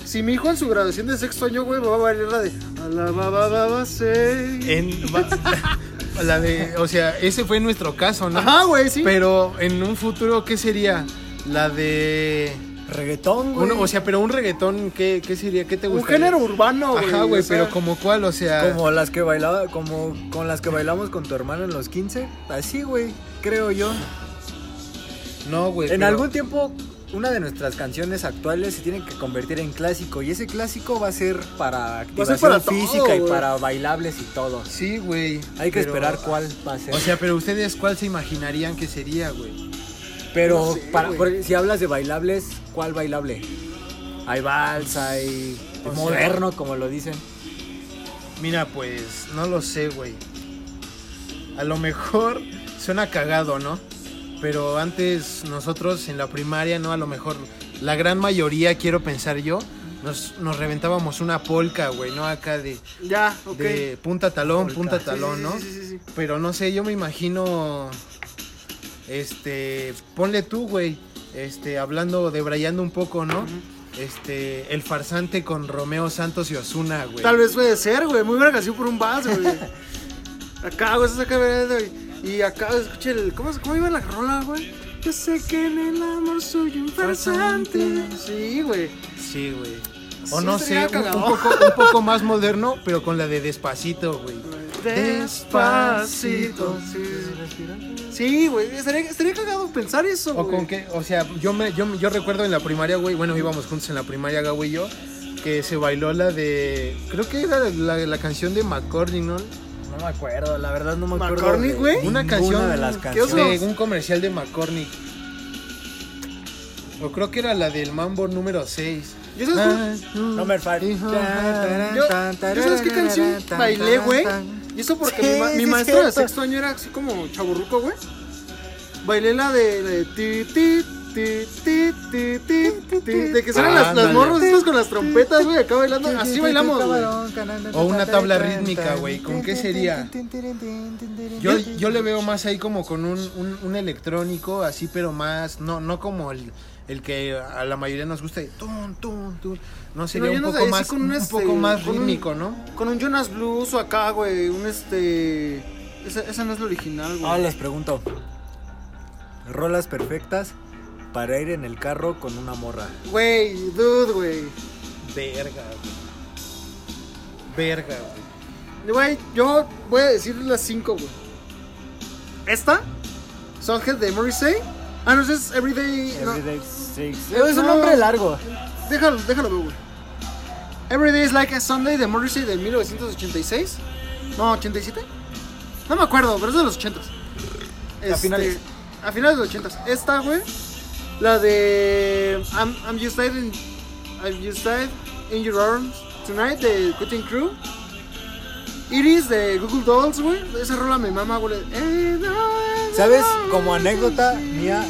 Si mi hijo en su graduación de sexto año, güey, va a bailar la de Alababa say. En, va- la de, o sea, ese fue nuestro caso, ¿no? Ajá, güey, sí. Pero en un futuro, ¿qué sería? La de... Reggaetón, güey. un- o sea, pero un reggaetón, ¿qué, qué sería? ¿Qué te Un gustaría? género urbano, güey. Ajá, güey, o sea, pero como cuál, o sea... Como las que bailaba, como con las que bailamos con tu hermano en los 15. Así, güey, creo yo. No, güey. En pero- algún tiempo, una de nuestras canciones actuales se tiene que convertir en clásico. Y ese clásico va a ser para activación para todo, física y para bailables y todo. Sí, güey. Hay que pero- esperar cuál va a ser. O sea, pero ustedes, ¿cuál se imaginarían que sería, güey? Pero no sé, para, si hablas de bailables, ¿cuál bailable? Hay vals, hay O sea- moderno, como lo dicen. Mira, pues, no lo sé, güey. A lo mejor suena cagado, ¿no? Pero antes nosotros en la primaria, ¿no? A lo mejor la gran mayoría, quiero pensar yo, nos, nos reventábamos una polca, güey, ¿no? Acá de, Ya, ok. de punta talón, Polka. punta talón, sí, ¿no? Sí, sí, sí. Pero no sé, yo me imagino. Este. Ponle tú, güey. Este, hablando, debrayando un poco, ¿no? Este, el farsante con Romeo Santos y Osuna, güey. Tal vez puede ser, güey. Muy buena canción por un vals, güey. Acá, güey, acá, güey. Y acá, escucha el. ¿Cómo, cómo iba la rola, güey? Yo sé que en el amor soy un farsante. Sí, güey. Sí, güey. O Sí, no sé, un, un poco, un poco más moderno, pero con la de Despacito, güey. Despacito. Sí, Sí, güey. Estaría, estaría cagado pensar eso, O güey. con que, o sea, yo me, yo, yo recuerdo en la primaria, güey, bueno, íbamos juntos en la primaria, Gabo y yo, que se bailó la de, creo que era la, la canción de McCordy, ¿no? No me acuerdo, la verdad no me acuerdo. De güey. Una canción de las ¿qué canciones. de un comercial de McCormick. O creo que era la del Mambo número 6. ¿Yo sabes, cuál- Number five. yo, yo sabes qué canción bailé, güey? Y eso porque Sí, mi, ma- mi maestro de sexto año era así como chaburruco, güey. Bailé la de, de ti, ti, ti, ti, ti, ti, ti, de que salen las, las morros estos con las trompetas, güey, acá bailando. Así bailamos, güey. O una tabla rítmica, güey, ¿con qué sería? Yo, yo le veo más ahí como con un, un, un electrónico, así, pero más, no, no como el, el que a la mayoría nos gusta, tun, tun. No, sería un no sé, poco más, con un, un este, poco más con un- rítmico, ¿no? Con un Jonas Blues o acá, güey, un este... Esa, esa no es la original, Ahora güey. les pregunto. Rolas perfectas para ir en el carro con una morra. Güey, dude, güey. Verga, güey. Verga, güey. Güey, yo voy a decir las cinco, güey. Esta, Songhead de Morrissey. Ah, no, es Everyday. no, Everyday Six. Es un No. nombre largo. Déjalo, déjalo, güey. Everyday is like a Sunday de Morrissey de 1986. No, 87. No me acuerdo, pero es de los 80s. Este, finales. A finales de los 80s. Esta, güey. La de I'm, I'm Just Died in, I'm Just Died in Your Arms Tonight de Cutting Crew. Iris de Google Dolls, güey. Esa rola me mama, güey. ¿Sabes? Como anécdota mía,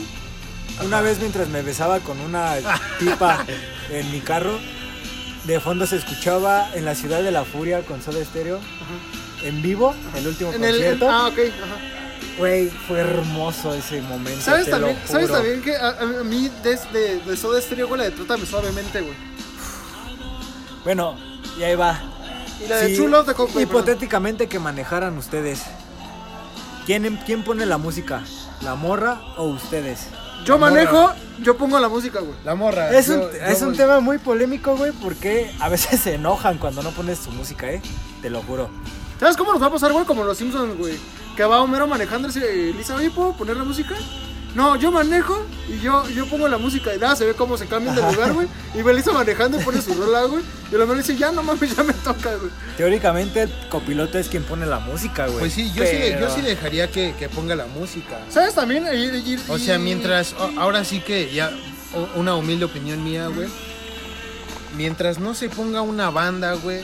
una vez mientras me besaba con una tipa en mi carro, de fondo se escuchaba en la ciudad de la furia con Soda Stereo en vivo, el último En el, concierto. ah, ok. Ajá. Güey, fue hermoso ese momento. ¿Sabes te lo también, ¿sabes también que a, a mí de, de, Soda Stereo, güey, la de Trátame Suavemente, güey? Bueno, y ahí va. Y la de True Love de Coldplay. perdón. Hipotéticamente que manejaran ustedes. ¿Quién, ¿Quién pone la música? ¿La morra o ustedes? Yo La morra. manejo, yo pongo la música, güey. La morra. Es un, yo es un tema muy polémico, güey, porque a veces se enojan cuando no pones su música, ¿eh? Te lo juro. ¿Sabes cómo nos va a pasar, güey? Como los Simpsons, güey. Que va Homero manejando y Lisa, oye, ¿puedo poner la música? No, yo manejo y yo, yo pongo la música y nada, se ve cómo se cambian de lugar, güey. Y Melissa manejando y pone su rola, güey. Y la Melissa dice, ya no mames, ya me toca, güey. Teóricamente el copiloto es quien pone la música, güey. Pues sí, yo, sí, yo sí dejaría que, que ponga la música. ¿Sabes también? Y- y- y- O sea, mientras, ahora sí que ya, una humilde opinión mía, güey. Mientras no se ponga una banda, güey,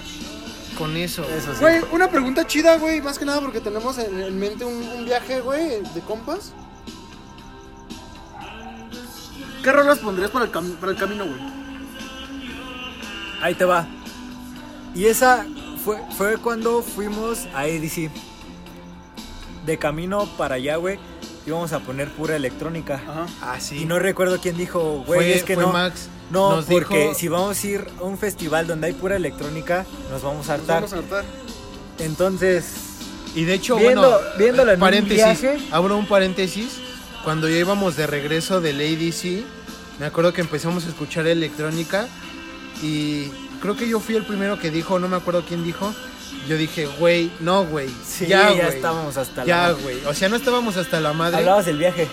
con eso. Eso sí. Güey, una pregunta chida, güey. Más que nada porque tenemos en, en mente un, un viaje, güey, de compas. ¿Qué rolas pondrías para el, cam- para el camino, güey? Ahí te va. Y esa fue, fue cuando fuimos a ADC. De camino para allá, güey, íbamos a poner pura electrónica. Ajá. Ah, sí. Y no recuerdo quién dijo, güey, fue, es que fue no. Max. No, nos porque dijo- si vamos a ir a un festival donde hay pura electrónica, nos vamos a Nos hartar. vamos a hartar. Entonces, Y de hecho, Viendo- bueno, viéndolo en un paréntesis, viaje. abro un paréntesis. Cuando ya íbamos de regreso del ADC, me acuerdo que empezamos a escuchar electrónica y creo que yo fui el primero que dijo, no me acuerdo quién dijo. Yo dije, güey, no, güey. sí, ya, ya, estábamos hasta Ya, la güey. O sea, no estábamos hasta la madre. Hablabas del viaje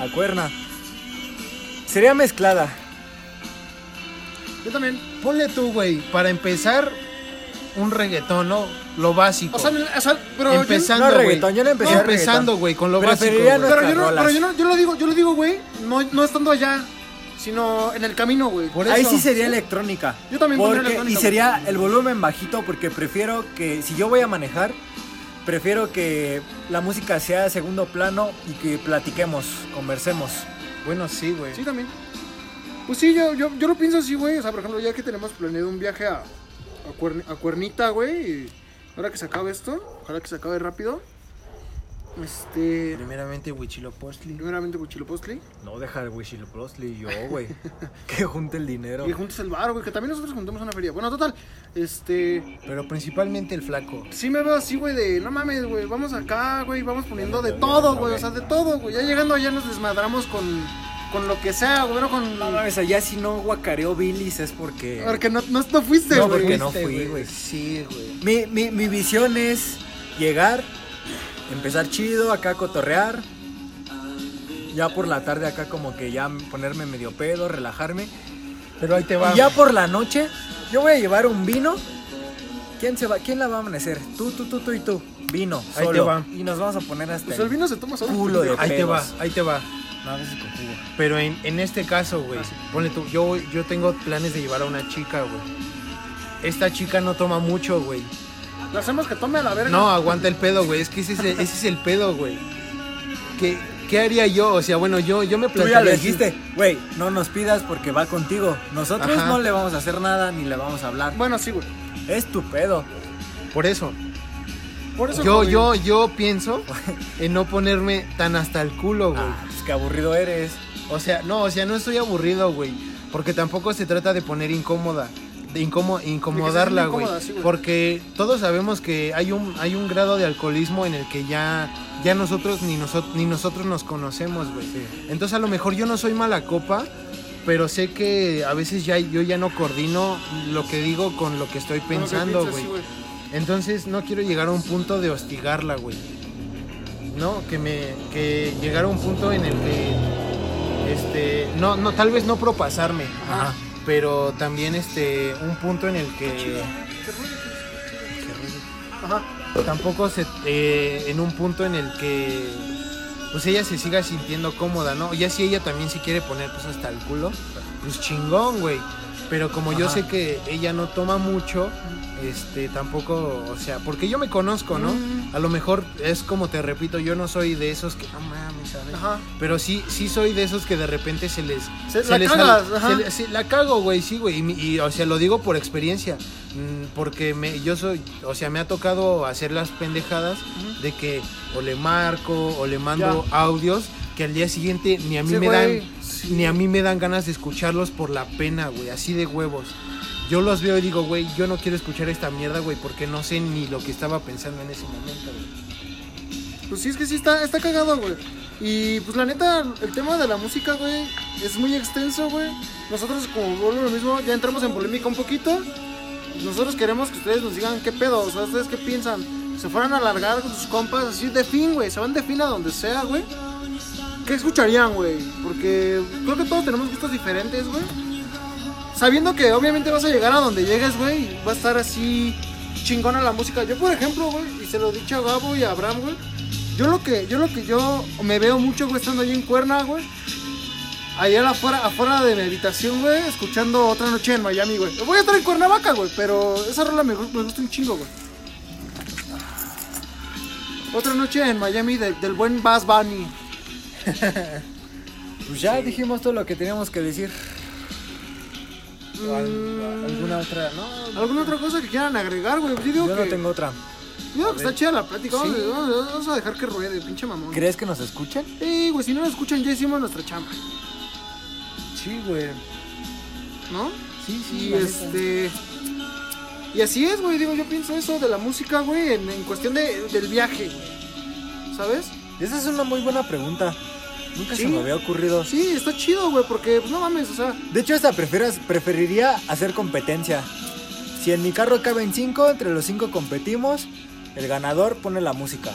a Cuerna. Sería mezclada. Yo también. Ponle tú, güey, para empezar un reggaetón, ¿no? Lo básico. O sea, o sea, pero yo- empezando, No, reggaetón, yo no empecé Empezando, güey, con lo básico. Preferiría güey. no- pero yo no, pero yo no, yo lo digo, yo lo digo, güey, no, no estando allá, sino en el camino, güey. Ahí sí sería electrónica. Yo también pondría Porque- electrónica, Y sería el volumen bajito porque prefiero que si yo voy a manejar, prefiero que la música sea de segundo plano y que platiquemos, conversemos. Bueno, sí, güey. Sí, también. Pues sí, yo, yo, yo lo pienso así, güey. O sea, por ejemplo, ya que tenemos planeado un viaje a, a, Cuern- a Cuernita, güey. Ahora que se acabe esto, ojalá que se acabe rápido. Este. Primeramente, Huichilopochtli. Primeramente Huichilopostli. No dejar Wishilopochtli y yo, güey. que junte el dinero. Y juntos el bar, güey. Que también nosotros juntamos una feria. Bueno, total. Este. Pero principalmente el flaco. Sí me veo así, güey, de no mames, güey, vamos acá, güey, vamos poniendo de todo, güey, o sea, de todo, güey. Ya llegando allá nos desmadramos con, con lo que sea, güey, pero con... No mames, allá si no guacareó Billis es porque... Porque no, no, no fuiste, No, güey. porque no fui, güey. Sí, güey. Mi, mi, mi visión es llegar, empezar chido, acá cotorrear. Ya por la tarde acá como que ya ponerme medio pedo, relajarme. Pero ahí te va. Y ya por la noche yo voy a llevar un vino. ¿Quién, se va, ¿Quién la va a amanecer? Tú, tú, tú, tú y tú. Vino, Ahí solo. te va. Y nos vamos a poner hasta Pues el vino se toma solo. culo de Ahí te va, ahí te va. No, a veces con jugo. Pero en, en este caso, güey, ponle tú, yo, yo tengo planes de llevar a una chica, güey. Esta chica no toma mucho, güey. Le hacemos que tome a la verga. No, aguanta el pedo, güey. Es que ese es el, ese es el pedo, güey. ¿Qué, ¿Qué haría yo? O sea, bueno, yo, yo me Tú ya plantearía lo dijiste, güey, no nos pidas porque va contigo. Nosotros Ajá. no le vamos a hacer nada ni le vamos a hablar. Bueno, sí, güey. Es tu pedo. Por eso. Por eso, Yo, yo, yo pienso en no ponerme tan hasta el culo, güey. Ah, pues qué aburrido eres. O sea, no, o sea, no estoy aburrido, güey. Porque tampoco se trata de poner incómoda. De incómo- incomodarla, güey. sí, porque todos sabemos que hay un, hay un grado de alcoholismo en el que ya, ya nosotros ni, nosotros ni nosotros nos conocemos, güey. Entonces a lo mejor yo no soy mala copa, pero sé que a veces ya yo ya no coordino lo que digo con lo que estoy pensando, güey. Entonces no quiero llegar a un punto de hostigarla, güey. ¿No? Que me que llegar a un punto en el que este no no tal vez no propasarme, Ajá. pero también este un punto en el que Ajá. tampoco se eh, en un punto en el que pues ella se siga sintiendo cómoda, ¿no? Ya si ella también se quiere poner pues hasta el culo, pues chingón, güey. Pero como yo sé que ella no toma mucho, este tampoco, o sea, porque yo me conozco, ¿no? Mm. A lo mejor es como te repito, yo no soy de esos que no mames, ¿sabes? Ajá. Pero sí, sí soy de esos que de repente se les... Se- la les cagas, ajá. se la cago, güey, sí, güey. Y, y, o sea, lo digo por experiencia. mm, Porque me, yo soy, o sea, me ha tocado hacer las pendejadas de que o le marco o le mando audios que al día siguiente ni a mí Sí, me güey, dan sí. ni a mí me dan ganas de escucharlos por la pena, güey, así de huevos. Yo los veo y digo, güey, yo no quiero escuchar esta mierda, güey, porque no sé ni lo que estaba pensando en ese momento, güey. Pues sí, es que sí está, está cagado, güey. Y pues la neta, el tema de la música, güey, es muy extenso, güey. Nosotros, como vuelvo lo mismo, ya entramos en polémica un poquito. Nosotros queremos que ustedes nos digan qué pedo, o sea, ustedes qué piensan. Se fueran a alargar con sus compas, así de fin, güey. Se van de fin a donde sea, güey. ¿Qué escucharían, güey? Porque creo que todos tenemos gustos diferentes, güey. Sabiendo que obviamente vas a llegar a donde llegues, güey, va a estar así chingona la música. Yo, por ejemplo, güey, y se lo he dicho a Gabo y a Abraham, güey. Yo lo que, yo lo que yo me veo mucho, güey, estando ahí en Cuerna, güey. Allá afuera, afuera de mi habitación, güey, escuchando otra noche en Miami, güey. Voy a estar en Cuernavaca, güey, pero esa rola me, me gusta un chingo, güey. Otra noche en Miami de- del buen Bass Bunny. Pues ya dijimos todo lo que teníamos que decir. Al- ¿Alguna otra? No, ¿Alguna otra cosa que quieran agregar, güey? Yo digo Yo que, no tengo otra. yo digo que está chida la plática. Vamos, Sí. vamos- vamos a dejar que ruede, pinche mamón. ¿Crees que nos escuchen? Sí, güey, si no nos escuchan, ya hicimos nuestra chamba, sí, güey. ¿no? Sí, sí. Y este. Y así es, güey. Digo, yo pienso eso de la música, güey, en, en cuestión de, del viaje, güey. ¿Sabes? Esa es una muy buena pregunta. Nunca Sí. se me había ocurrido. Sí, está chido, güey, porque, pues no mames, o sea. De hecho, esta prefieras, preferiría hacer competencia. Si en mi carro caben cinco, entre los cinco competimos, el ganador pone la música.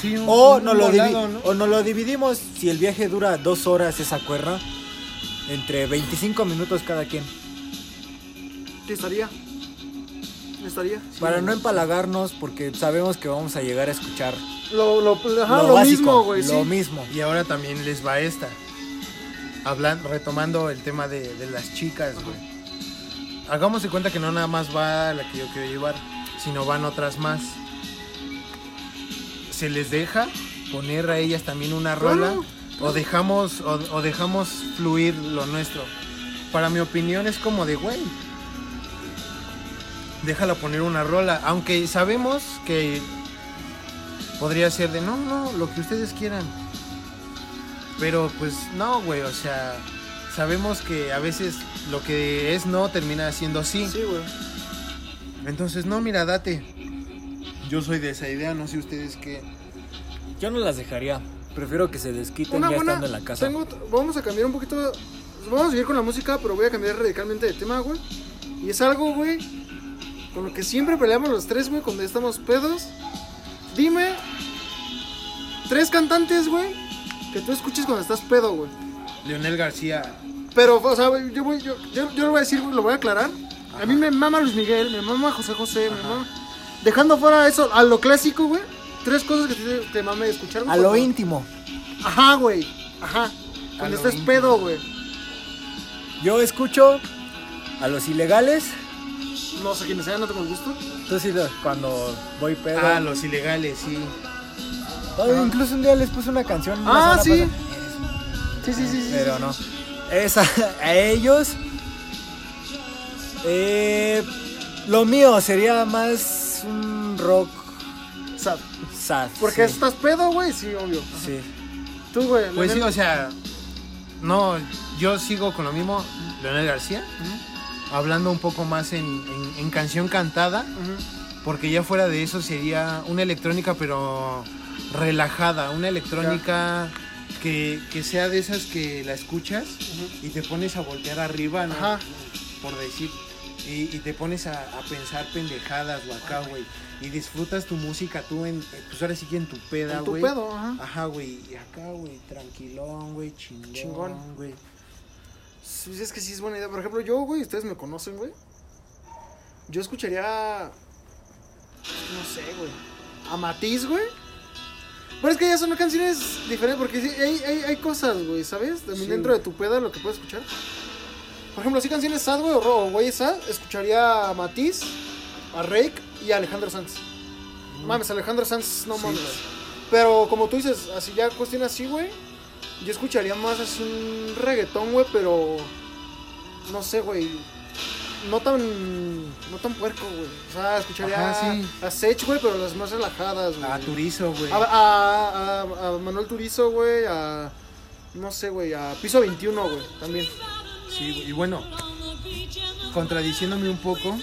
Sí, un- O un nos lo, volado, ¿no? o nos lo dividimos si el viaje dura dos horas esa cuerda, entre 25 minutos cada quien. Sí, estaría. Estaría. para no empalagarnos, porque sabemos que vamos a llegar a escuchar Lo, lo, ajá, lo, lo básico, mismo, güey, lo sí. mismo. Y ahora también les va esta. Hablando, retomando el tema de, de las chicas, güey. Hagamos de cuenta que no nada más va la que yo quiero llevar, sino van otras más. ¿Se les deja poner a ellas también una Claro, rola? O dejamos, o, o dejamos fluir lo nuestro. Para mi opinión es como de, güey. Déjala poner una rola. Aunque sabemos que podría ser de, no, no, lo que ustedes quieran. Pero pues no, güey, o sea, sabemos que a veces lo que es no termina siendo sí. Sí, güey. Entonces, no, mira, date. Yo soy de esa idea, no sé ustedes qué. Yo no las dejaría. Prefiero que se desquiten Una ya buena. estando en la casa. Tengo, vamos a cambiar un poquito. Vamos a seguir con la música, pero voy a cambiar radicalmente de tema, güey. Y es algo, güey, con lo que siempre peleamos los tres, güey, cuando estamos pedos. Dime tres cantantes, güey, que tú escuches cuando estás pedo, güey. Leonel García. Pero, o sea, güey, yo, voy, yo, yo, yo lo voy a decir, güey, lo voy a aclarar. A mí me mama Luis Miguel, me mama José José, me mama. Dejando fuera eso, a lo clásico, güey. Tres cosas que te, te mame escuchar, güey. A lo íntimo. Ajá, güey. Ajá. Cuando íntimo. pedo, güey. Yo escucho a los ilegales. No sé quiénes sean, no tengo el gusto. Entonces cuando voy pedo. Ah, los ilegales, sí. Oh, incluso un día les puse una canción. Ah, sí. pasada. Sí, sí, sí, sí. Pero no. Esa, a ellos. Eh, lo mío sería más un rock Sad. sad. Porque sí, estás pedo, güey, sí, obvio. Sí. Tú, güey. Pues sí, o sea, no, yo sigo con lo mismo, Leonel García, hablando un poco más en, en- en canción cantada, porque ya fuera de eso sería una electrónica, pero relajada, una electrónica que, que sea de esas que la escuchas y te pones a voltear arriba, ¿no? Ajá. Por decir. Y, y te pones a, a pensar pendejadas o acá, güey. Y disfrutas tu música tú en, pues ahora sí que en tu peda, En tu güey. pedo, ajá. Ajá, güey. Y acá, güey, tranquilón, güey, chingón, Chingón. güey. Sí, es que sí es buena idea. Por ejemplo, yo, güey, ustedes me conocen, güey. Yo escucharía. No sé, güey. A Matiz, güey. Pero es que ya son canciones diferentes porque hay, hay, hay cosas, güey, ¿sabes? También Sí, dentro güey. de tu peda lo que puedes escuchar. Por ejemplo, si canciones sad, güey, o güey sad, escucharía a Matiz, a Rake y a Alejandro Sanz. Mames, Alejandro Sanz, no Sí, mames. güey. Pero como tú dices, así ya cuestión así, güey. Yo escucharía más así un reggaetón, güey, pero. No sé, güey. No tan. No tan puerco, güey. O sea, escucharía Ajá, sí. a Sech, güey, pero las más relajadas, güey. A Turizo, güey. A, a, a- a Manuel Turizo, güey. A. No sé, güey. A Piso 21, güey. También. Sí, güey. Y bueno, contradiciéndome un poco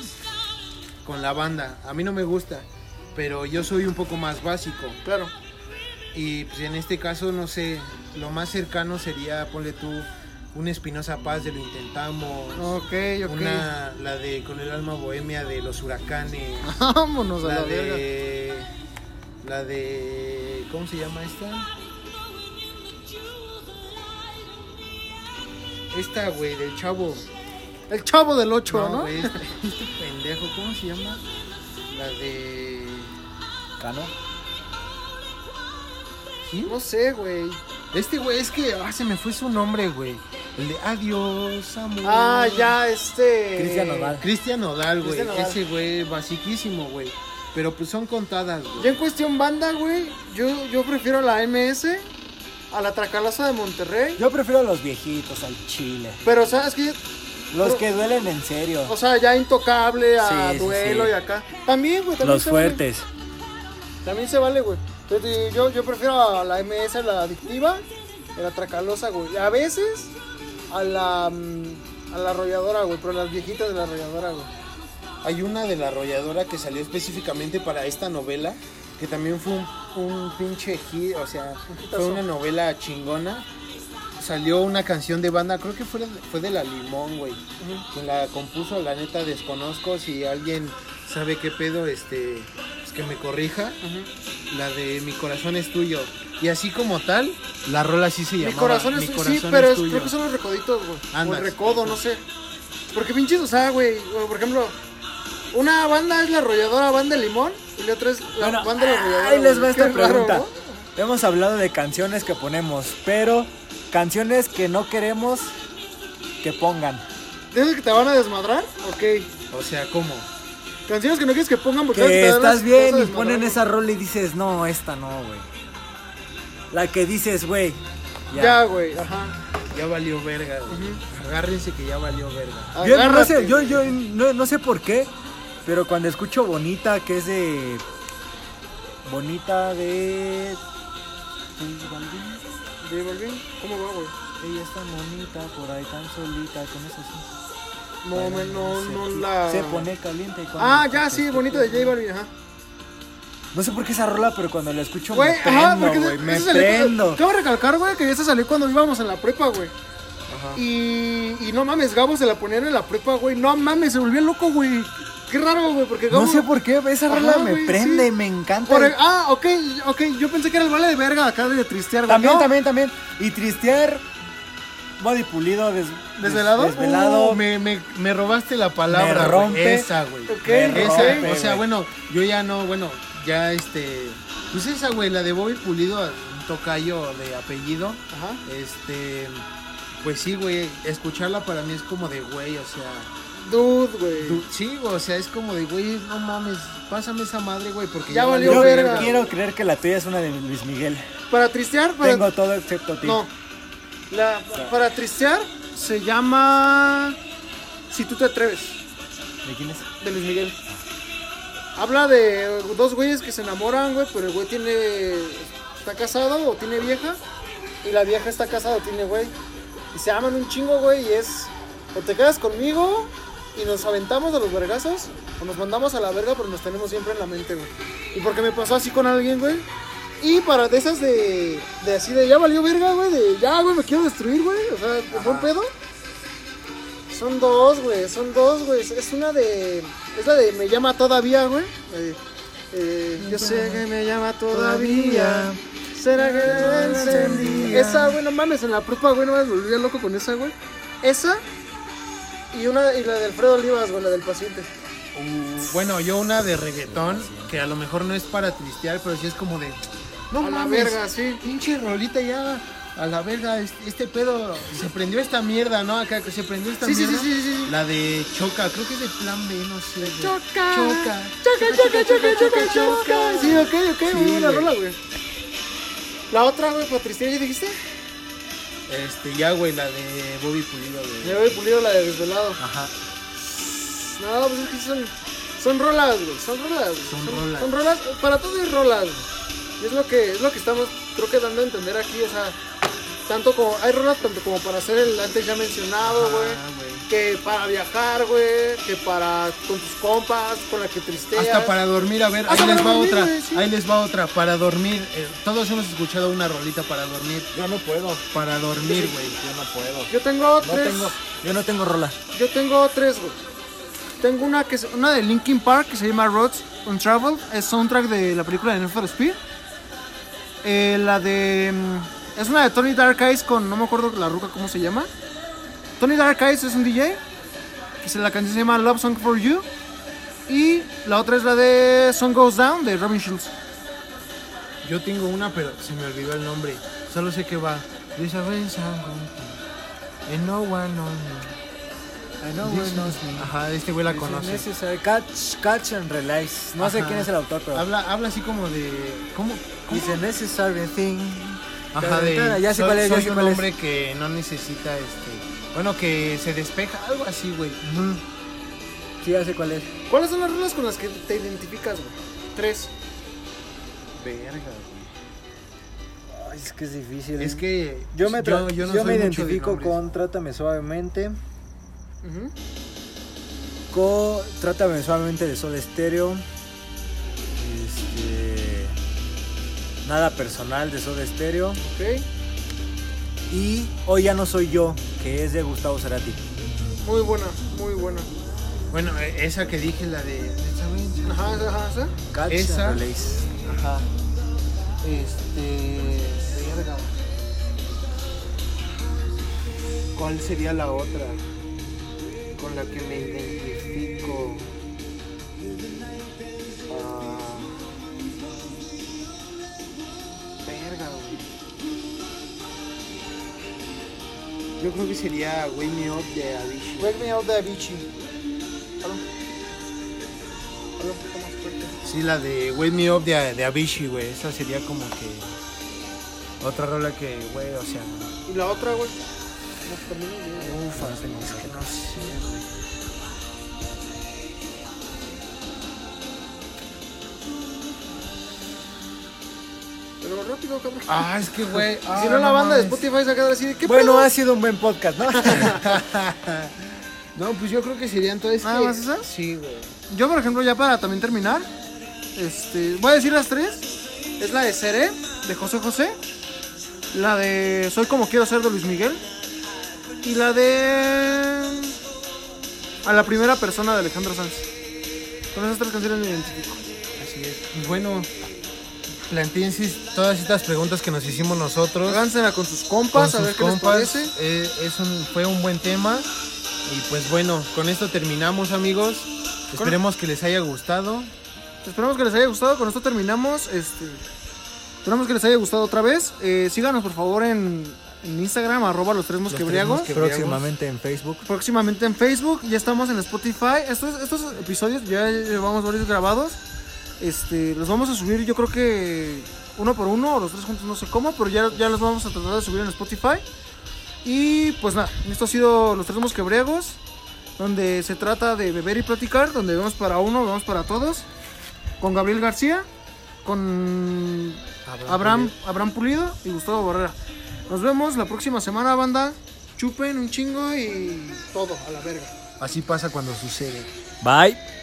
con la banda. A mí no me gusta, pero yo soy un poco más básico. Claro. Y pues en este caso, no sé, lo más cercano sería, ponle tú, un Espinosa Paz de Lo Intentamos. Ok, ok. Una, la de Con el alma bohemia de los huracanes. Vámonos a la, la verga. de. La de. ¿Cómo se llama esta? Esta, güey, del chavo. El chavo del 8, ¿no? güey, este, este pendejo, ¿cómo se llama? La de. ¿Cano? ¿Quién? No sé, güey. Este güey, es que ah, se me fue su nombre, güey. El de Adiós, amor. Ah, ya, este. Cristian Nodal. Cristian Nodal, güey. Cristian. Ese güey, basiquísimo, güey. Pero pues son contadas, güey. Yo en cuestión banda, güey, yo, yo prefiero la MS a la Tracalosa de Monterrey. Yo prefiero a los viejitos, al chile. Pero, ¿sabes qué? Los Pero- que duelen en serio. O sea, ya intocable a Sí, duelo sí. y acá. También, güey, también Los se vale. fuertes. También se vale, güey. Entonces, Yo, yo prefiero a la MS, la adictiva, y la Tracalosa, güey. A veces a la, mm, a la arrolladora, güey, pero las viejitas de la arrolladora, güey. Hay una de la arrolladora que salió específicamente para esta novela, que también fue un, un pinche hit, o sea, fue una novela chingona. Salió una canción de banda, creo que fue, fue de La Limón, güey. Quien la compuso, la neta desconozco, si alguien sabe qué pedo, este, que me corrija. La de Mi corazón es tuyo. Y así como tal, la rola sí se Mi llamaba corazón es Mi sí, corazón pero es tuyo. creo que son los recoditos, güey. O el recodo, no sé. Porque pinches, o sea, güey, por ejemplo, una banda es la arrolladora banda de limón y la otra es la Bueno, banda de la arrolladora. ahí les va esta raro, pregunta. ¿no? Hemos hablado de canciones que ponemos, pero canciones que no queremos que pongan. ¿De esas que te van a desmadrar? Ok. O sea, ¿cómo? Canciones que no quieres que pongan porque Que estás bien y ponen esa rola y dices, no, esta no, güey. La que dices, güey. Ya, Ya. güey, ajá. Ya valió verga, güey. Agárrense que ya valió verga. Yo no sé, yo, no, no sé por qué, pero cuando escucho Bonita, que es de. Bonita de. J Balvin, ¿Cómo va, güey? Ella es tan bonita, por ahí tan solita, con eso sí. No, me, no, se, no la... Se pone caliente. y cuando Ah, te ya, sí, bonito de J Balvin, ajá. No sé por qué esa rola, pero cuando la escucho Güey, me ajá, prendo, porque güey. Me salió- prendo. Cabe recalcar, güey, que esa salió cuando íbamos en la prepa, güey. Ajá. Y, y no mames, Gabo se la ponían en la prepa, güey. No mames, se volvió loco, güey. Qué raro, güey, porque Gabo... No sé por qué, esa rola Ajá, me güey, prende, sí. me encanta. Por el- ah, ok, ok. Yo pensé que era el vale de verga acá de tristear, güey. También, No, también, también. Y tristear, body pulido, des- ¿Desvelado? desvelado. Uh, me, me, me robaste la palabra, Me rompe. Esa, güey. Ok, Me Esa, rompe, o sea, bueno, yo ya no, bueno, ya este. Pues esa, güey, la de Bobby Pulido, un tocayo de apellido. Ajá. Este. Pues sí, güey, escucharla para mí es como de, güey, o sea. Dude, güey. du- sí, güey, o sea, es como de, güey, no mames, pásame esa madre, güey, porque Ya ya, valió Yo verga. quiero creer que la tuya es una de Luis Miguel. Para tristear, para... Tengo todo excepto a ti. No. La, para tristear se llama... Si tú te atreves, ¿De quién es? de Luis Miguel. Habla de dos güeyes que se enamoran, güey, pero el güey tiene... Está casado o tiene vieja. Y la vieja está casada o tiene güey. Y se aman un chingo, güey, y es... O te quedas conmigo y nos aventamos a los vergazos, o nos mandamos a la verga, pero nos tenemos siempre en la mente, güey. Y porque me pasó así con alguien, güey. Y para de esas de, de así de ya valió verga, güey, de ya, güey, me quiero destruir, güey. O sea, de buen pedo. Son dos, güey, son dos, güey. Es una de. Es la de Me llama todavía, güey. Eh, eh, yo sé que me llama todavía. ¿Será que la encendí? Esa, güey, no mames, en la prepa, güey, no me volvía loco con esa, güey. Esa y una y la de Alfredo Olivas, güey, la del paciente. Uh, bueno, yo una de reggaetón, que a lo mejor no es para tristear, pero sí es como de. No A la verga, sí. Pinche rolita ya. A la verga, este, este pedo. Se prendió esta mierda, ¿no? Acá que se prendió esta Sí, sí, sí, mierda. sí, sí, sí. La de Choca, creo que es de plan B, no sé. güey. Choca. Choca. Choca, choca, choca, choca, choca. Sí, ok, ok, muy Sí, buena rola, güey. La otra, güey, para tristear, ¿ya dijiste? Este, ya, güey, la de Bobby Pulido, güey. Ya había pulido la de desvelado. Ajá. No, pues es que son, son rolas, güey. Son rolas, güey. Son rolas. Son rolas. Para todo hay rolas, güey. Y es lo que, es lo que estamos, creo que dando a entender aquí, o sea, tanto como, hay rolas tanto como para hacer el antes ya mencionado, güey. Que para viajar, güey. Que para con tus compas, con la que tristeas. Hasta para dormir, a ver, Hasta ahí les va dormir, otra. sí. Ahí les va otra. Para dormir. eh, todos hemos escuchado una rolita para dormir. Yo no puedo. Para dormir, güey. Yo no puedo. Yo tengo No tres. tengo, yo no tengo rola. Yo tengo tres, güey. Tengo una que es una de Linkin Park que se llama Roads on Travel, es soundtrack de la película de Need for Speed. Eh, la de mm, es una de Tony Dark Eyes con no me acuerdo la ruca cómo se llama. Tony Dark Eyes es un DJ. Que se- la canción se llama Love Song for You. Y la otra es la de Song Goes Down de Robin Schulz. Yo tengo una, pero se me olvidó el nombre. Solo sé que va. On- And no one knows me. I know This who knows me. Ajá, este güey la conoce. Catch, catch and realize. No sé quién es el autor, pero Habla, habla así como de. ¿Cómo? Cómo? dice necessary thing. Ajá, de. Ya sé soy, cuál es, ya soy sé un cuál es. hombre que no necesita este. Bueno, que se despeja, algo así, güey. Ujú. Sí, ya sé cuál es. ¿Cuáles son las rolas con las que te identificas, güey? Tres. Verga, güey. Ay, es que es difícil. Es que. yo me, tra- yo no yo soy me mucho de identifico nombres. con Trátame Suavemente. Ujú. Con Trátame Suavemente de Soda Stereo. Este. Nada personal de Soda Stereo. Ok. Y Hoy ya no soy yo, que es de Gustavo Cerati. Muy buena, muy buena. Bueno, eh, esa que dije, la de. Ajá, ajá, ajá. Catch Esa. and Release. Ajá. Este. Verga. ¿Cuál sería la otra? Con la que me identifico. Yo creo que sería Wake Me Up de Avicii. Wake Me Up de Avicii. Más fuerte. Sí, la de Wake Me Up de, de Avicii, güey. Esa sería como que. Otra rola que, güey, o sea. ¿Y la otra, güey? No güey. Ufa, es que no sé, güey. Pero rápido, cabrón. Ah, es que, güey. ah, si no, la banda de. Spotify se va a quedar así de qué Bueno, pedo? ha sido un buen podcast, ¿no? No, pues yo creo que serían todas. ¿Nada que- más esas? Sí, güey. Yo, por ejemplo, ya para también terminar, este, voy a decir las tres. Es la de Seré, de José José. La de Soy como quiero ser, de Luis Miguel. Y la de... A la primera persona de Alejandro Sanz. Con esas tres canciones me identifico. Así es. Bueno, plantéense todas estas preguntas que nos hicimos nosotros. Hágansela con sus con compas, a sus ver qué compas. les parece. Eh, es un, fue un buen tema. Y pues bueno, con esto terminamos, amigos. Esperemos que les haya gustado. Esperamos que les haya gustado. Con esto terminamos. Este, esperamos que les haya gustado otra vez. Eh, síganos, por favor, en, en Instagram, arroba los tres mosquebriagos. Mosque- Próximamente en Facebook. próximamente en Facebook, ya estamos en Spotify. Estos, estos episodios ya llevamos varios grabados. Este, los vamos a subir, yo creo que uno por uno, o los tres juntos, no sé cómo, pero ya, ya los vamos a tratar de subir en Spotify. Y pues nada, esto ha sido Los Tres Mosquebriagos, donde se trata de beber y platicar, donde vemos para uno, vemos para todos. Con Gabriel García, con Abraham, Abraham Pulido y Gustavo Barrera. Nos vemos la próxima semana, banda. Chupen un chingo y todo a la verga. Así pasa cuando sucede. Bye.